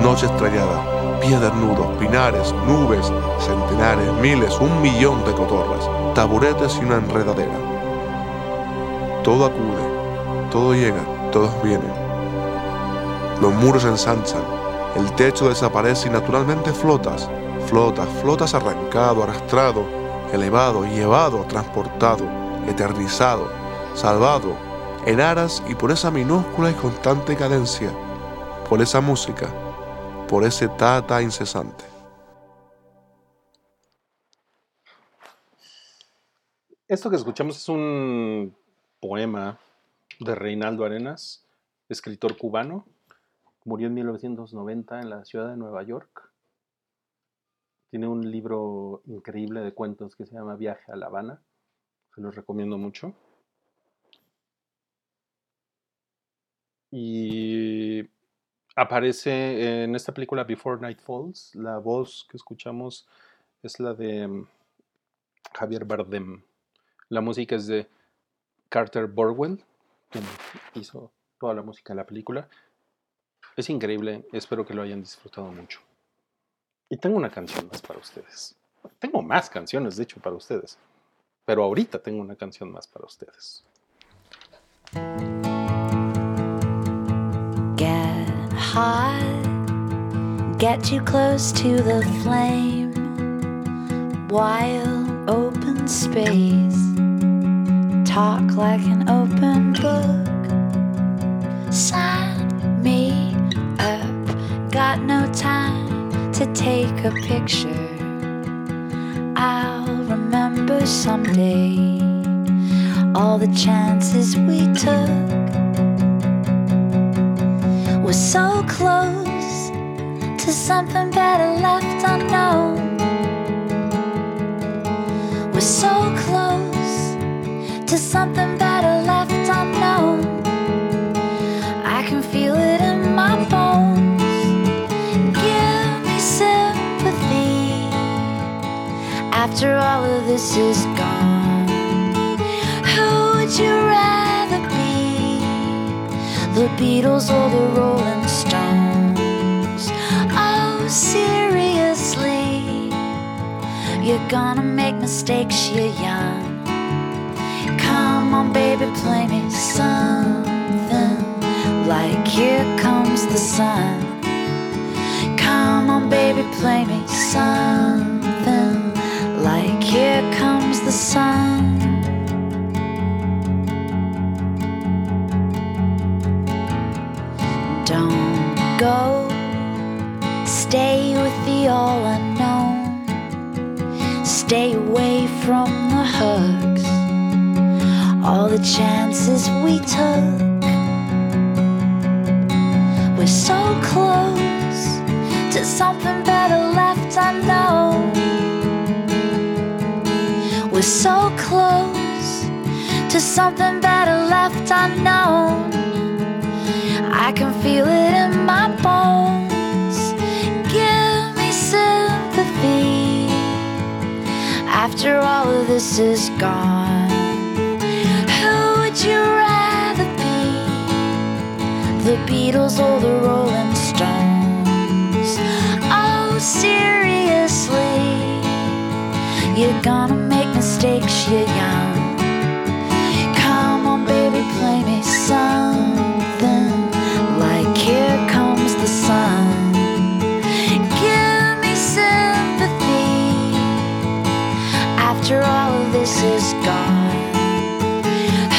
noche estrellada, pies desnudos, pinares, nubes, centenares, miles, un millón de cotorras, taburetes y una enredadera. Todo acude, todo llega, todos vienen. Los muros ensanchan, el techo desaparece y naturalmente flotas, flotas, flotas arrancado, arrastrado, elevado, llevado, transportado, eternizado, salvado, en aras y por esa minúscula y constante cadencia, por esa música, por ese tata incesante. Esto que escuchamos es un poema de Reinaldo Arenas, escritor cubano. Murió en 1990 en la ciudad de Nueva York. Tiene un libro increíble de cuentos que se llama Viaje a La Habana. Se los recomiendo mucho. Y aparece en esta película Before Night Falls. La voz que escuchamos es la de mm, Javier Bardem. La música es de Carter Burwell, quien hizo toda la música de la película. Es increíble, espero que lo hayan disfrutado mucho. Y tengo una canción más para ustedes. Tengo más canciones, de hecho, para ustedes. Pero ahorita tengo una canción más para ustedes. Get high, get too close to the flame. Wild open space, talk like an open book. Sign time to take a picture. I'll remember someday all the chances we took. We're so close to something better left unknown. We're so close to something better this is gone. Who would you rather be? The Beatles or the Rolling Stones? Oh, seriously, you're gonna make mistakes, you're young. Come on, baby, play me something like Here Comes the Sun. Come on, baby, play me something like Here Comes the Sun. Don't go, stay with the all unknown. Stay away from the hugs, all the chances we took. We're so close to something better something better left unknown. I can feel it in my bones. Give me sympathy after all of this is gone. Who would you rather be? The Beatles or the Rolling Stones? Oh, seriously, you're gonna make mistakes, you're young. Is gone.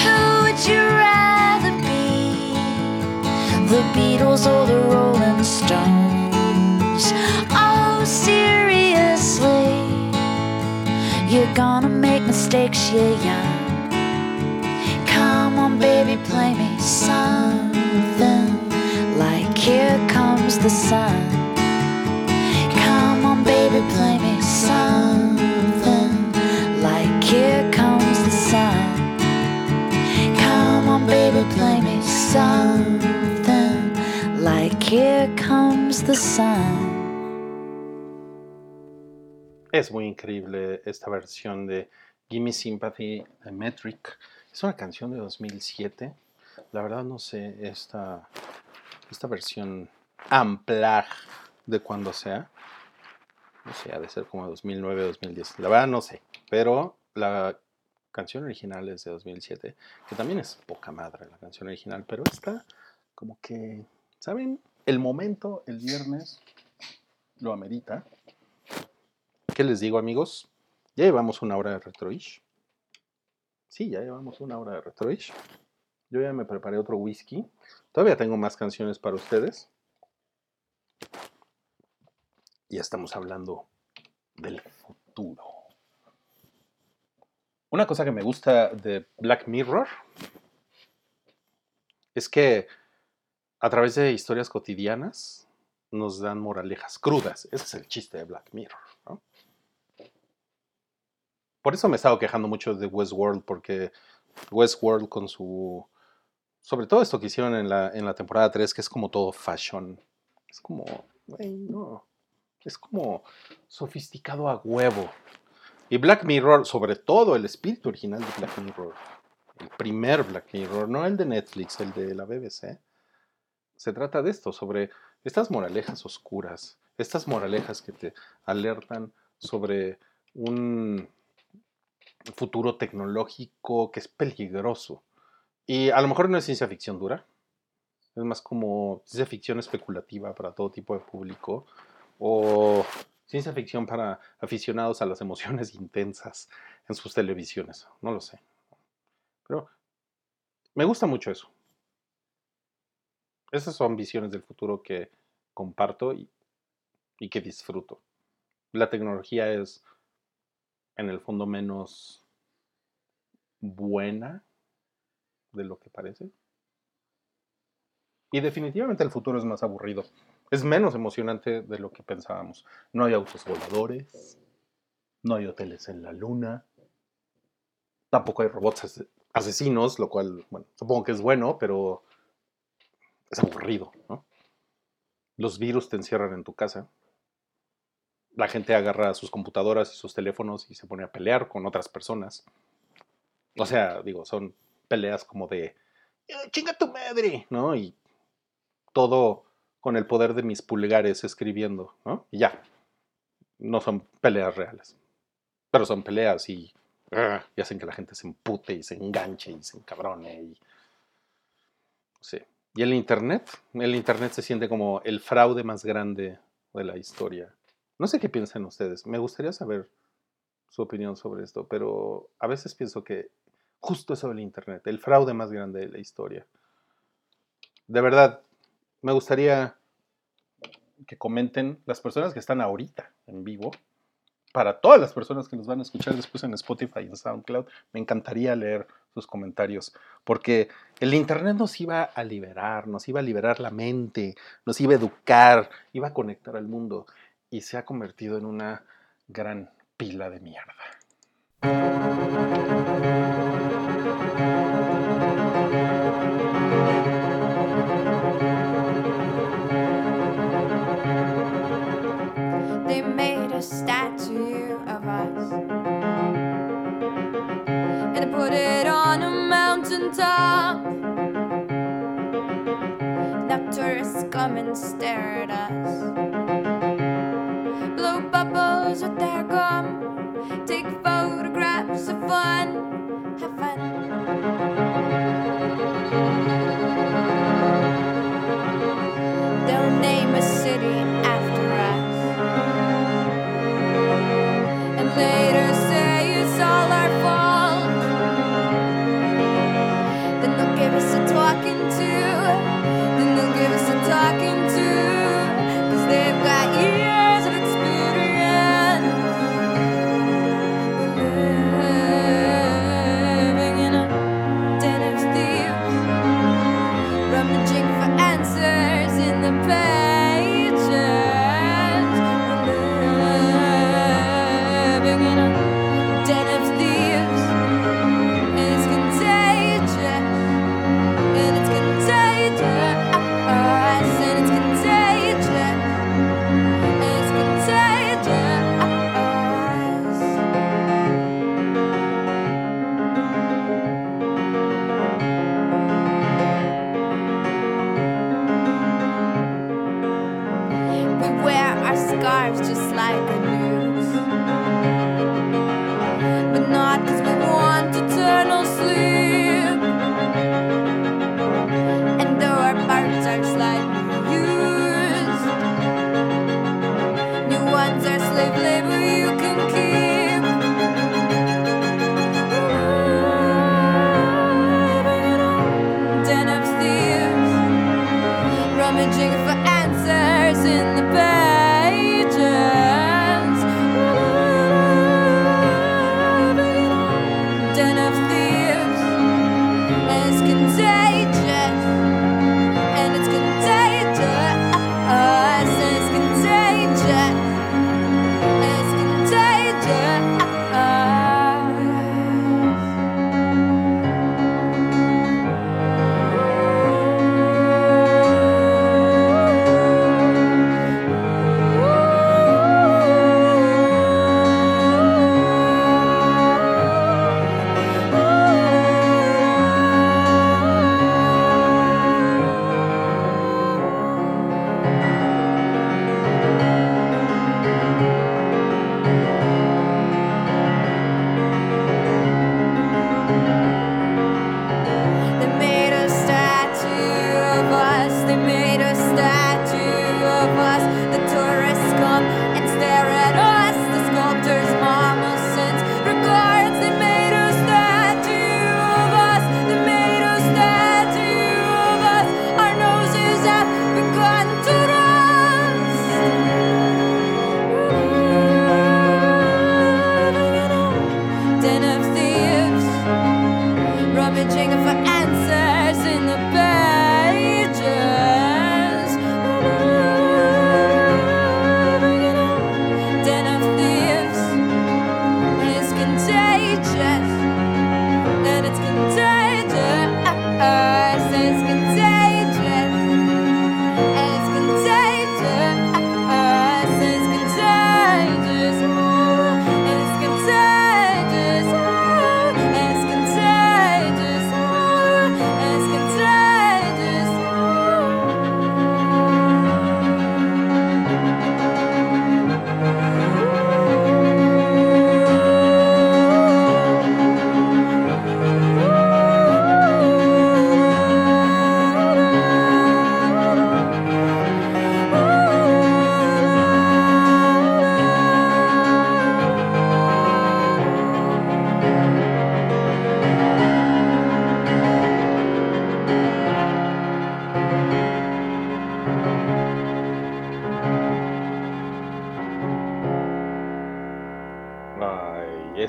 Who would you rather be? The Beatles or the Rolling Stones? Oh, seriously, you're gonna make mistakes, you're young. Come on, baby, play me something like Here Comes the Sun. Come on, baby, play me something Here Comes the Sun. Es muy increíble esta versión de Gimme Sympathy de Metric. Es una canción de 2007. La verdad no sé esta, esta versión Amplag de cuando sea. No sé, ha de ser como 2009, 2010. La verdad no sé. Pero la canción original es de 2007. Que también es poca madre la canción original. Pero esta como que, ¿saben? El momento, el viernes, lo amerita. ¿Qué les digo, amigos? Ya llevamos una hora de retroish. Sí, ya llevamos una hora de retroish. Yo ya me preparé otro whisky. Todavía tengo más canciones para ustedes. Ya estamos hablando del futuro. Una cosa que me gusta de Black Mirror es que a través de historias cotidianas nos dan moralejas crudas. Ese es el chiste de Black Mirror. Por eso me he estado quejando mucho de Westworld, porque Westworld con su... Sobre todo esto que hicieron en la, en la temporada 3, que es como todo fashion. Es como... no. Es como sofisticado a huevo. Y Black Mirror, sobre todo el espíritu original de Black Mirror, el primer Black Mirror, no el de Netflix, el de la BBC, se trata de esto, sobre estas moralejas oscuras, estas moralejas que te alertan sobre un futuro tecnológico que es peligroso. Y a lo mejor no es ciencia ficción dura, es más como ciencia ficción especulativa para todo tipo de público, o ciencia ficción para aficionados a las emociones intensas en sus televisiones, no lo sé. Pero me gusta mucho eso. Esas son visiones del futuro que comparto y, que disfruto. La tecnología es, en el fondo, menos buena de lo que parece. Y definitivamente el futuro es más aburrido. Es menos emocionante de lo que pensábamos. No hay autos voladores, no hay hoteles en la luna, tampoco hay robots ase- asesinos, lo cual, bueno, supongo que es bueno, pero es aburrido, ¿no? Los virus te encierran en tu casa. La gente agarra sus computadoras y sus teléfonos y se pone a pelear con otras personas. O sea, digo, son peleas como de "Eh, chinga tu madre, ¿no? Y todo con el poder de mis pulgares escribiendo, ¿no? Y ya. No son peleas reales. Pero son peleas y, ah, y hacen que la gente se empute y se enganche y se encabrone. Y, sí. Y el Internet, el Internet se siente como el fraude más grande de la historia. No sé qué piensan ustedes. Me gustaría saber su opinión sobre esto, pero a veces pienso que justo eso del Internet, el fraude más grande de la historia. De verdad, me gustaría que comenten las personas que están ahorita en vivo. Para todas las personas que nos van a escuchar después en Spotify y en SoundCloud, me encantaría leer sus comentarios, porque el Internet nos iba a liberar, nos iba a liberar la mente, nos iba a educar, iba a conectar al mundo, y se ha convertido en una gran pila de mierda. It on a mountain top. Now tourists come and stare at us, blow bubbles with their gum, take photographs of fun, have fun. They'll name a city after us. And later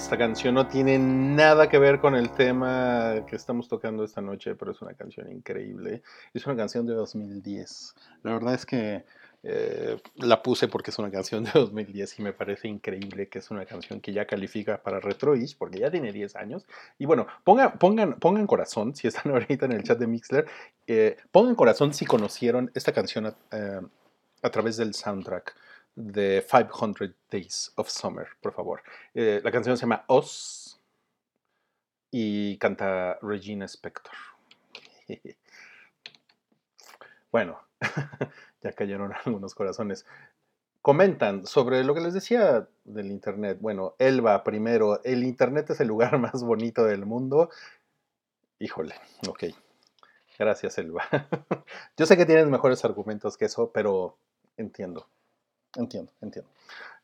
esta canción no tiene nada que ver con el tema que estamos tocando esta noche, pero es una canción increíble. Es una canción de 2010. La verdad es que eh, la puse porque es una canción de 2010 y me parece increíble que es una canción que ya califica para Retroish porque ya tiene 10 años. Y bueno, pongan, pongan, pongan corazón si están ahorita en el chat de Mixler. eh, pongan corazón si conocieron esta canción eh, a través del soundtrack de 500 Days of Summer, por favor. Eh, la canción se llama Oz y canta Regina Spector. Bueno, ya cayeron algunos corazones. Comentan sobre lo que les decía del Internet. Bueno, Elba primero, el Internet es el lugar más bonito del mundo. Híjole, ok. Gracias, Elba. Yo sé que tienes mejores argumentos que eso, pero entiendo. Entiendo, entiendo.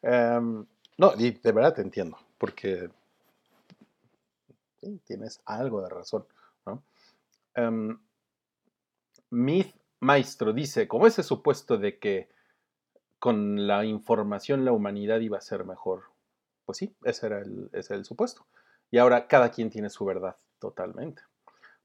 Em, no, y de verdad te entiendo, porque sí, tienes algo de razón. ¿no? Em, Myth Maestro dice, como ese supuesto de que con la información la humanidad iba a ser mejor. Pues sí, ese era el, ese el supuesto. Y ahora cada quien tiene su verdad, totalmente.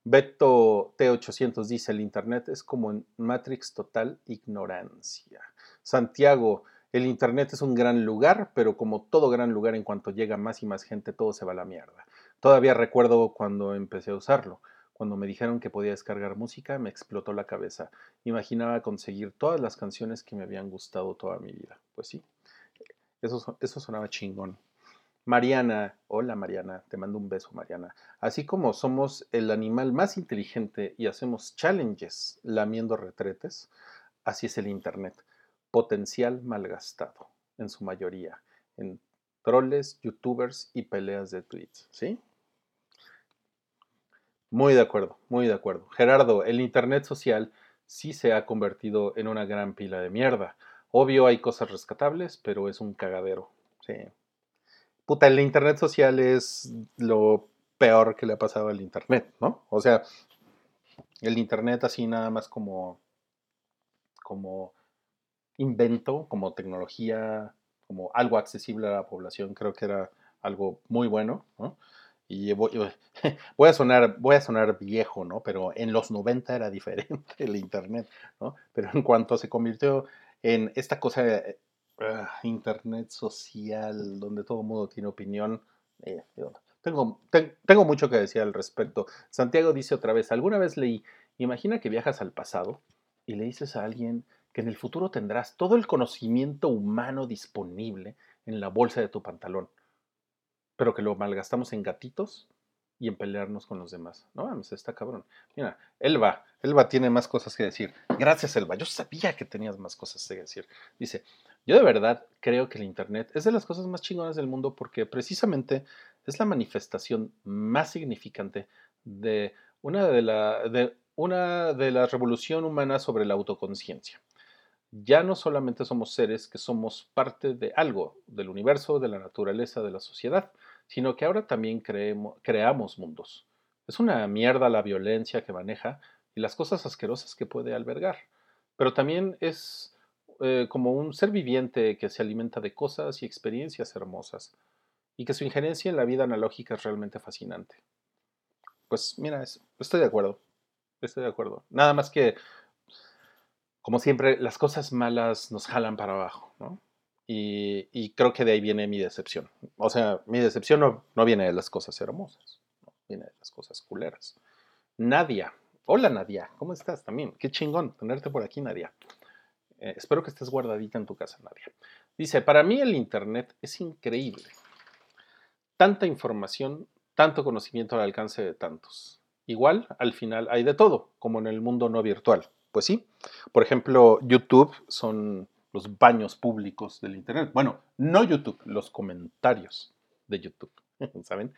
Beto T800 dice, el Internet es como en Matrix total ignorancia. Santiago, el Internet es un gran lugar, pero como todo gran lugar, en cuanto llega más y más gente, todo se va a la mierda. Todavía recuerdo cuando empecé a usarlo. Cuando me dijeron que podía descargar música, me explotó la cabeza. Imaginaba conseguir todas las canciones que me habían gustado toda mi vida. Pues sí, eso, so- eso sonaba chingón. Mariana, hola Mariana, te mando un beso Mariana. Así como somos el animal más inteligente y hacemos challenges lamiendo retretes, así es el Internet. Potencial malgastado, en su mayoría, en troles, youtubers y peleas de tweets, ¿sí? Muy de acuerdo, muy de acuerdo. Gerardo, el Internet social sí se ha convertido en una gran pila de mierda. Obvio hay cosas rescatables, pero es un cagadero. Sí. Puta, el Internet social es lo peor que le ha pasado al Internet, ¿no? O sea, el Internet así nada más como, como invento, como tecnología, como algo accesible a la población, creo que era algo muy bueno, ¿no? Y voy, voy a sonar, voy a sonar viejo, ¿no? Pero en los 90 era diferente el Internet, ¿no? Pero en cuanto se convirtió en esta cosa, eh, ah, Internet social, donde todo mundo tiene opinión, eh, tengo, ten- tengo mucho que decir al respecto. Santiago dice otra vez, alguna vez leí, imagina que viajas al pasado y le dices a alguien que en el futuro tendrás todo el conocimiento humano disponible en la bolsa de tu pantalón, pero que lo malgastamos en gatitos y en pelearnos con los demás. No mames, está cabrón. Mira, Elba, Elba tiene más cosas que decir. Gracias, Elba. Yo sabía que tenías más cosas que decir. Dice, yo de verdad creo que el Internet es de las cosas más chingonas del mundo porque precisamente es la manifestación más significante de una de, la, de, una de la revolución humana sobre la autoconciencia. Ya no solamente somos seres que somos parte de algo, del universo, de la naturaleza, de la sociedad, sino que ahora también creemos, creamos mundos. Es una mierda la violencia que maneja y las cosas asquerosas que puede albergar, pero también es eh, como un ser viviente que se alimenta de cosas y experiencias hermosas y que su injerencia en la vida analógica es realmente fascinante. Pues mira, es- estoy de acuerdo, estoy de acuerdo. Nada más que, como siempre, las cosas malas nos jalan para abajo, ¿no? Y, creo que de ahí viene mi decepción. O sea, mi decepción no, viene de las cosas hermosas, viene de las cosas culeras. Nadia, hola Nadia, ¿cómo estás también? Qué chingón tenerte por aquí, Nadia. Eh, espero que estés guardadita en tu casa, Nadia. Dice, para mí el Internet es increíble. Tanta información, tanto conocimiento al alcance de tantos. Igual, al final hay de todo, como en el mundo no virtual. Pues sí, por ejemplo, YouTube son los baños públicos del Internet. Bueno, no YouTube, los comentarios de YouTube, ¿saben?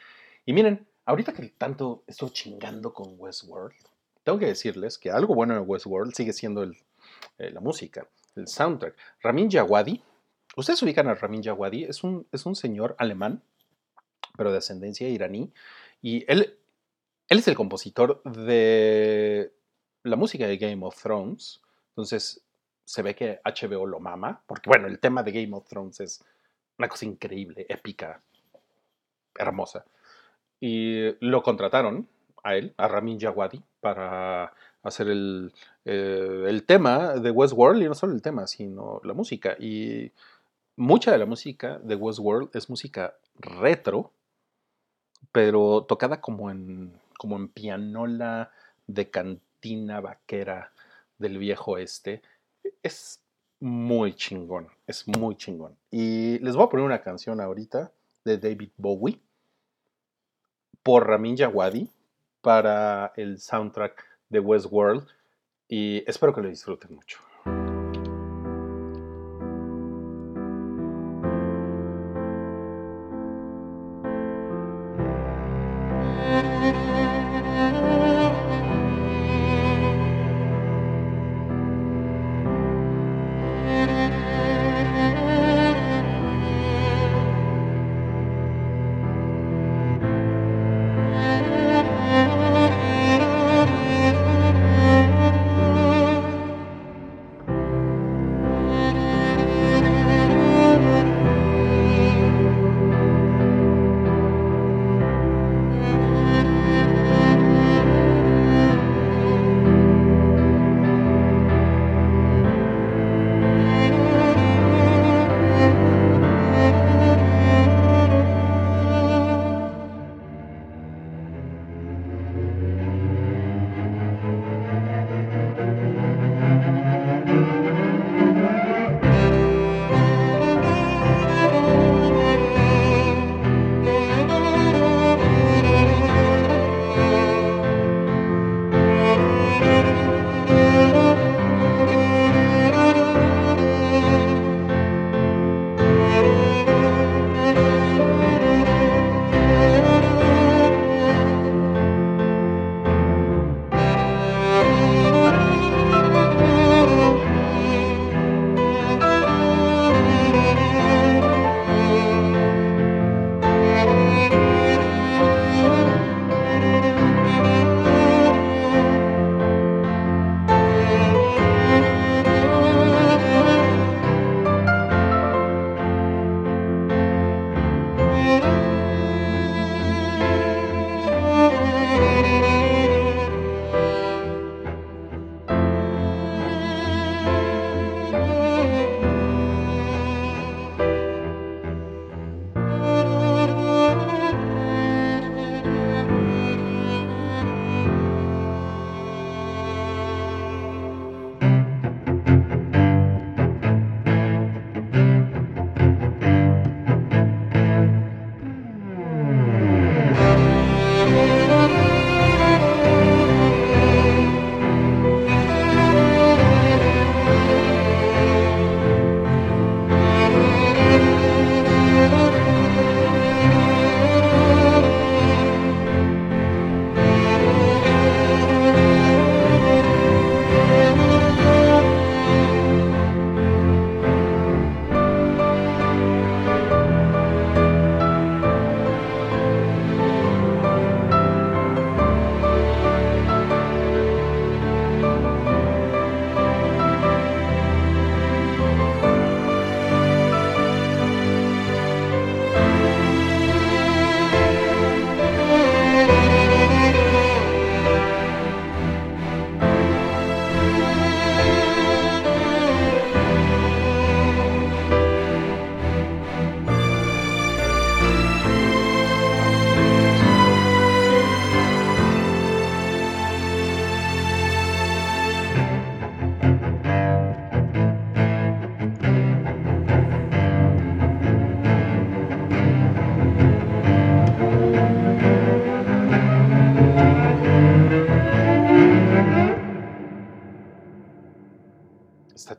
Y miren, ahorita que tanto estoy chingando con Westworld, tengo que decirles que algo bueno de Westworld sigue siendo el, eh, la música, el soundtrack. Ramin Djawadi, ustedes ubican a Ramin Djawadi, es un, es un señor alemán, pero de ascendencia iraní, y él, él es el compositor de la música de Game of Thrones, entonces se ve que HBO lo mama, porque bueno, el tema de Game of Thrones es una cosa increíble, épica, hermosa. Y lo contrataron a él, a Ramin Djawadi, para hacer el, eh, el tema de Westworld, y no solo el tema, sino la música. Y mucha de la música de Westworld es música retro, pero tocada como en, como en pianola de cantina vaquera del viejo este. Es muy chingón, es muy chingón. Y les voy a poner una canción ahorita de David Bowie por Ramin Djawadi para el soundtrack de Westworld y espero que lo disfruten mucho.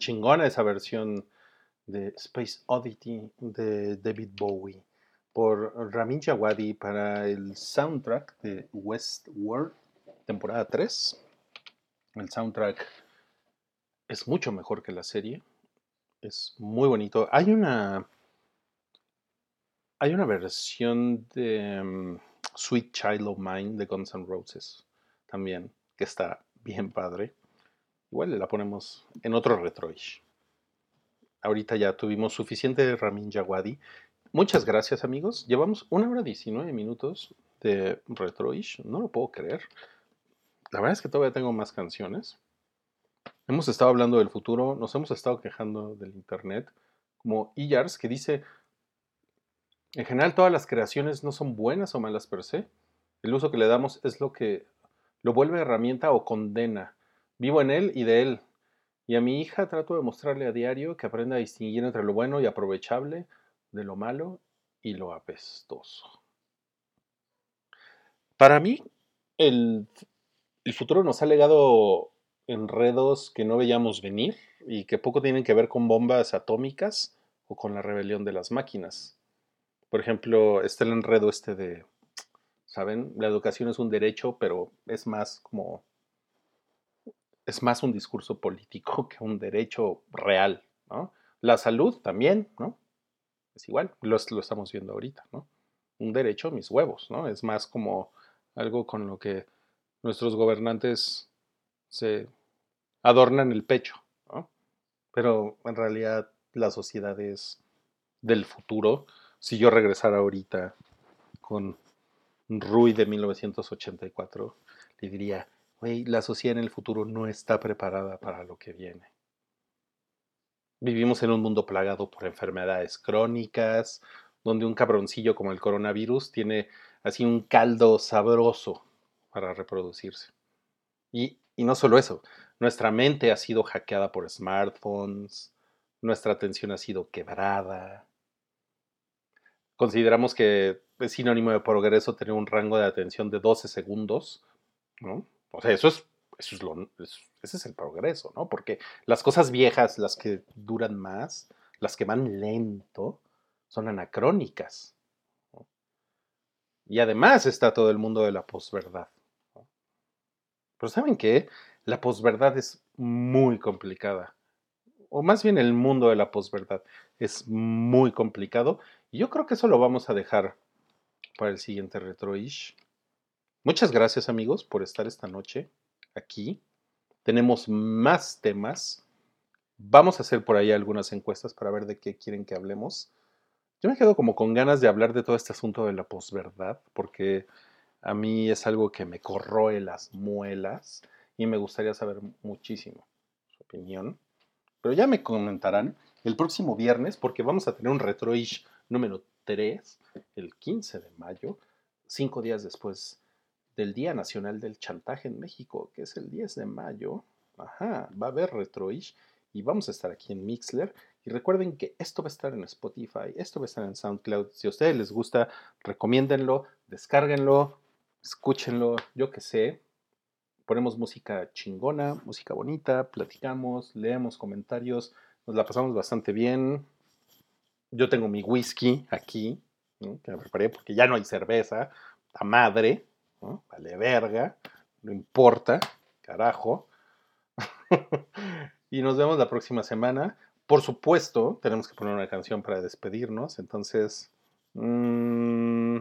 Chingona esa versión de Space Oddity de David Bowie por Ramin Djawadi para el soundtrack de Westworld, temporada 3. El soundtrack es mucho mejor que la serie. Es muy bonito. Hay una. Hay una versión de mm, Sweet Child of Mine de Guns N' Roses también, que está bien padre. Igual la ponemos en otro retroish. Ahorita ya tuvimos suficiente Ramin Djawadi. Muchas gracias, amigos. Llevamos una hora 19 minutos de retroish. No lo puedo creer. La verdad es que todavía tengo más canciones. Hemos estado hablando del futuro, nos hemos estado quejando del Internet, como Iyars, que dice, en general todas las creaciones no son buenas o malas per se. El uso que le damos es lo que lo vuelve herramienta o condena. Vivo en él y de él. Y a mi hija trato de mostrarle a diario que aprenda a distinguir entre lo bueno y aprovechable de lo malo y lo apestoso. Para mí, el, el futuro nos ha legado enredos que no veíamos venir y que poco tienen que ver con bombas atómicas o con la rebelión de las máquinas. Por ejemplo, está el enredo este de, ¿saben? La educación es un derecho, pero es más como, es más un discurso político que un derecho real, ¿no? La salud también, ¿no? Es igual, lo, estamos viendo ahorita, ¿no? Un derecho, mis huevos, ¿no? Es más como algo con lo que nuestros gobernantes se adornan el pecho, ¿no? Pero en realidad la sociedad es del futuro. Si yo regresara ahorita con Rui de 1984, le diría, la sociedad en el futuro no está preparada para lo que viene. Vivimos en un mundo plagado por enfermedades crónicas, donde un cabroncillo como el coronavirus tiene así un caldo sabroso para reproducirse. Y, y no solo eso, nuestra mente ha sido hackeada por smartphones, nuestra atención ha sido quebrada. Consideramos que es sinónimo de progreso tener un rango de atención de 12 segundos, ¿no? O sea, eso es, eso es lo, es- ese es el progreso, ¿no? Porque las cosas viejas, las que duran más, las que van lento, son anacrónicas. Y además está todo el mundo de la posverdad. Pero ¿saben qué? La posverdad es muy complicada. O más bien el mundo de la posverdad es muy complicado. Y yo creo que eso lo vamos a dejar para el siguiente retroish. Muchas gracias amigos por estar esta noche aquí. Tenemos más temas. Vamos a hacer por ahí algunas encuestas para ver de qué quieren que hablemos. Yo me quedo como con ganas de hablar de todo este asunto de la posverdad, porque a mí es algo que me corroe las muelas y me gustaría saber muchísimo su opinión. Pero ya me comentarán el próximo viernes, porque vamos a tener un retroish número 3, el 15 de mayo, cinco días después del Día Nacional del Chantaje en México, que es el 10 de mayo. Ajá, va a haber retroish y vamos a estar aquí en Mixler. Y recuerden que esto va a estar en Spotify, esto va a estar en SoundCloud. Si a ustedes les gusta, recomiéndenlo, descárguenlo, escúchenlo, yo que sé. Ponemos música chingona, música bonita, platicamos, leemos comentarios, nos la pasamos bastante bien. Yo tengo mi whisky aquí, que me preparé porque ya no hay cerveza, la madre, vale verga, no importa, carajo. y nos vemos la próxima semana. Por supuesto, tenemos que poner una canción para despedirnos, entonces, mm,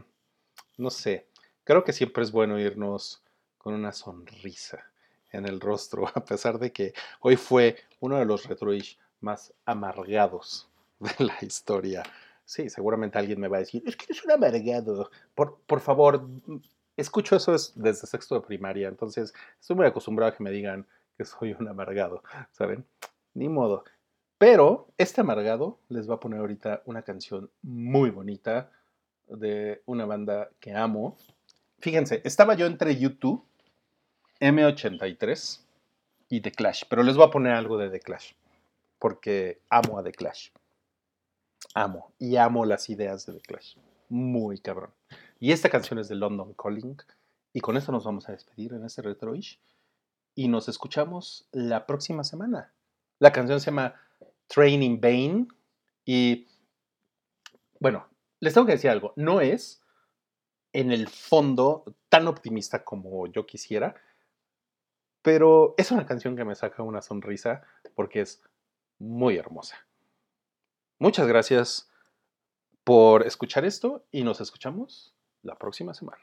no sé, creo que siempre es bueno irnos con una sonrisa en el rostro, a pesar de que hoy fue uno de los retroish más amargados de la historia. Sí, seguramente alguien me va a decir, es que eres un amargado. Por, por favor, escucho eso es- desde sexto de primaria, entonces estoy muy acostumbrado a que me digan que soy un amargado, ¿saben? Ni modo. Pero este amargado les va a poner ahorita una canción muy bonita de una banda que amo. Fíjense, estaba yo entre YouTube, M83 y The Clash, pero les voy a poner algo de The Clash, porque amo a The Clash. Amo y amo las ideas de The Clash. Muy cabrón. Y esta canción es de London Calling. Y con esto nos vamos a despedir en este retroish. Y nos escuchamos la próxima semana. La canción se llama Train in Vain y bueno, les tengo que decir algo, no es en el fondo tan optimista como yo quisiera, pero es una canción que me saca una sonrisa porque es muy hermosa. Muchas gracias por escuchar esto y nos escuchamos la próxima semana.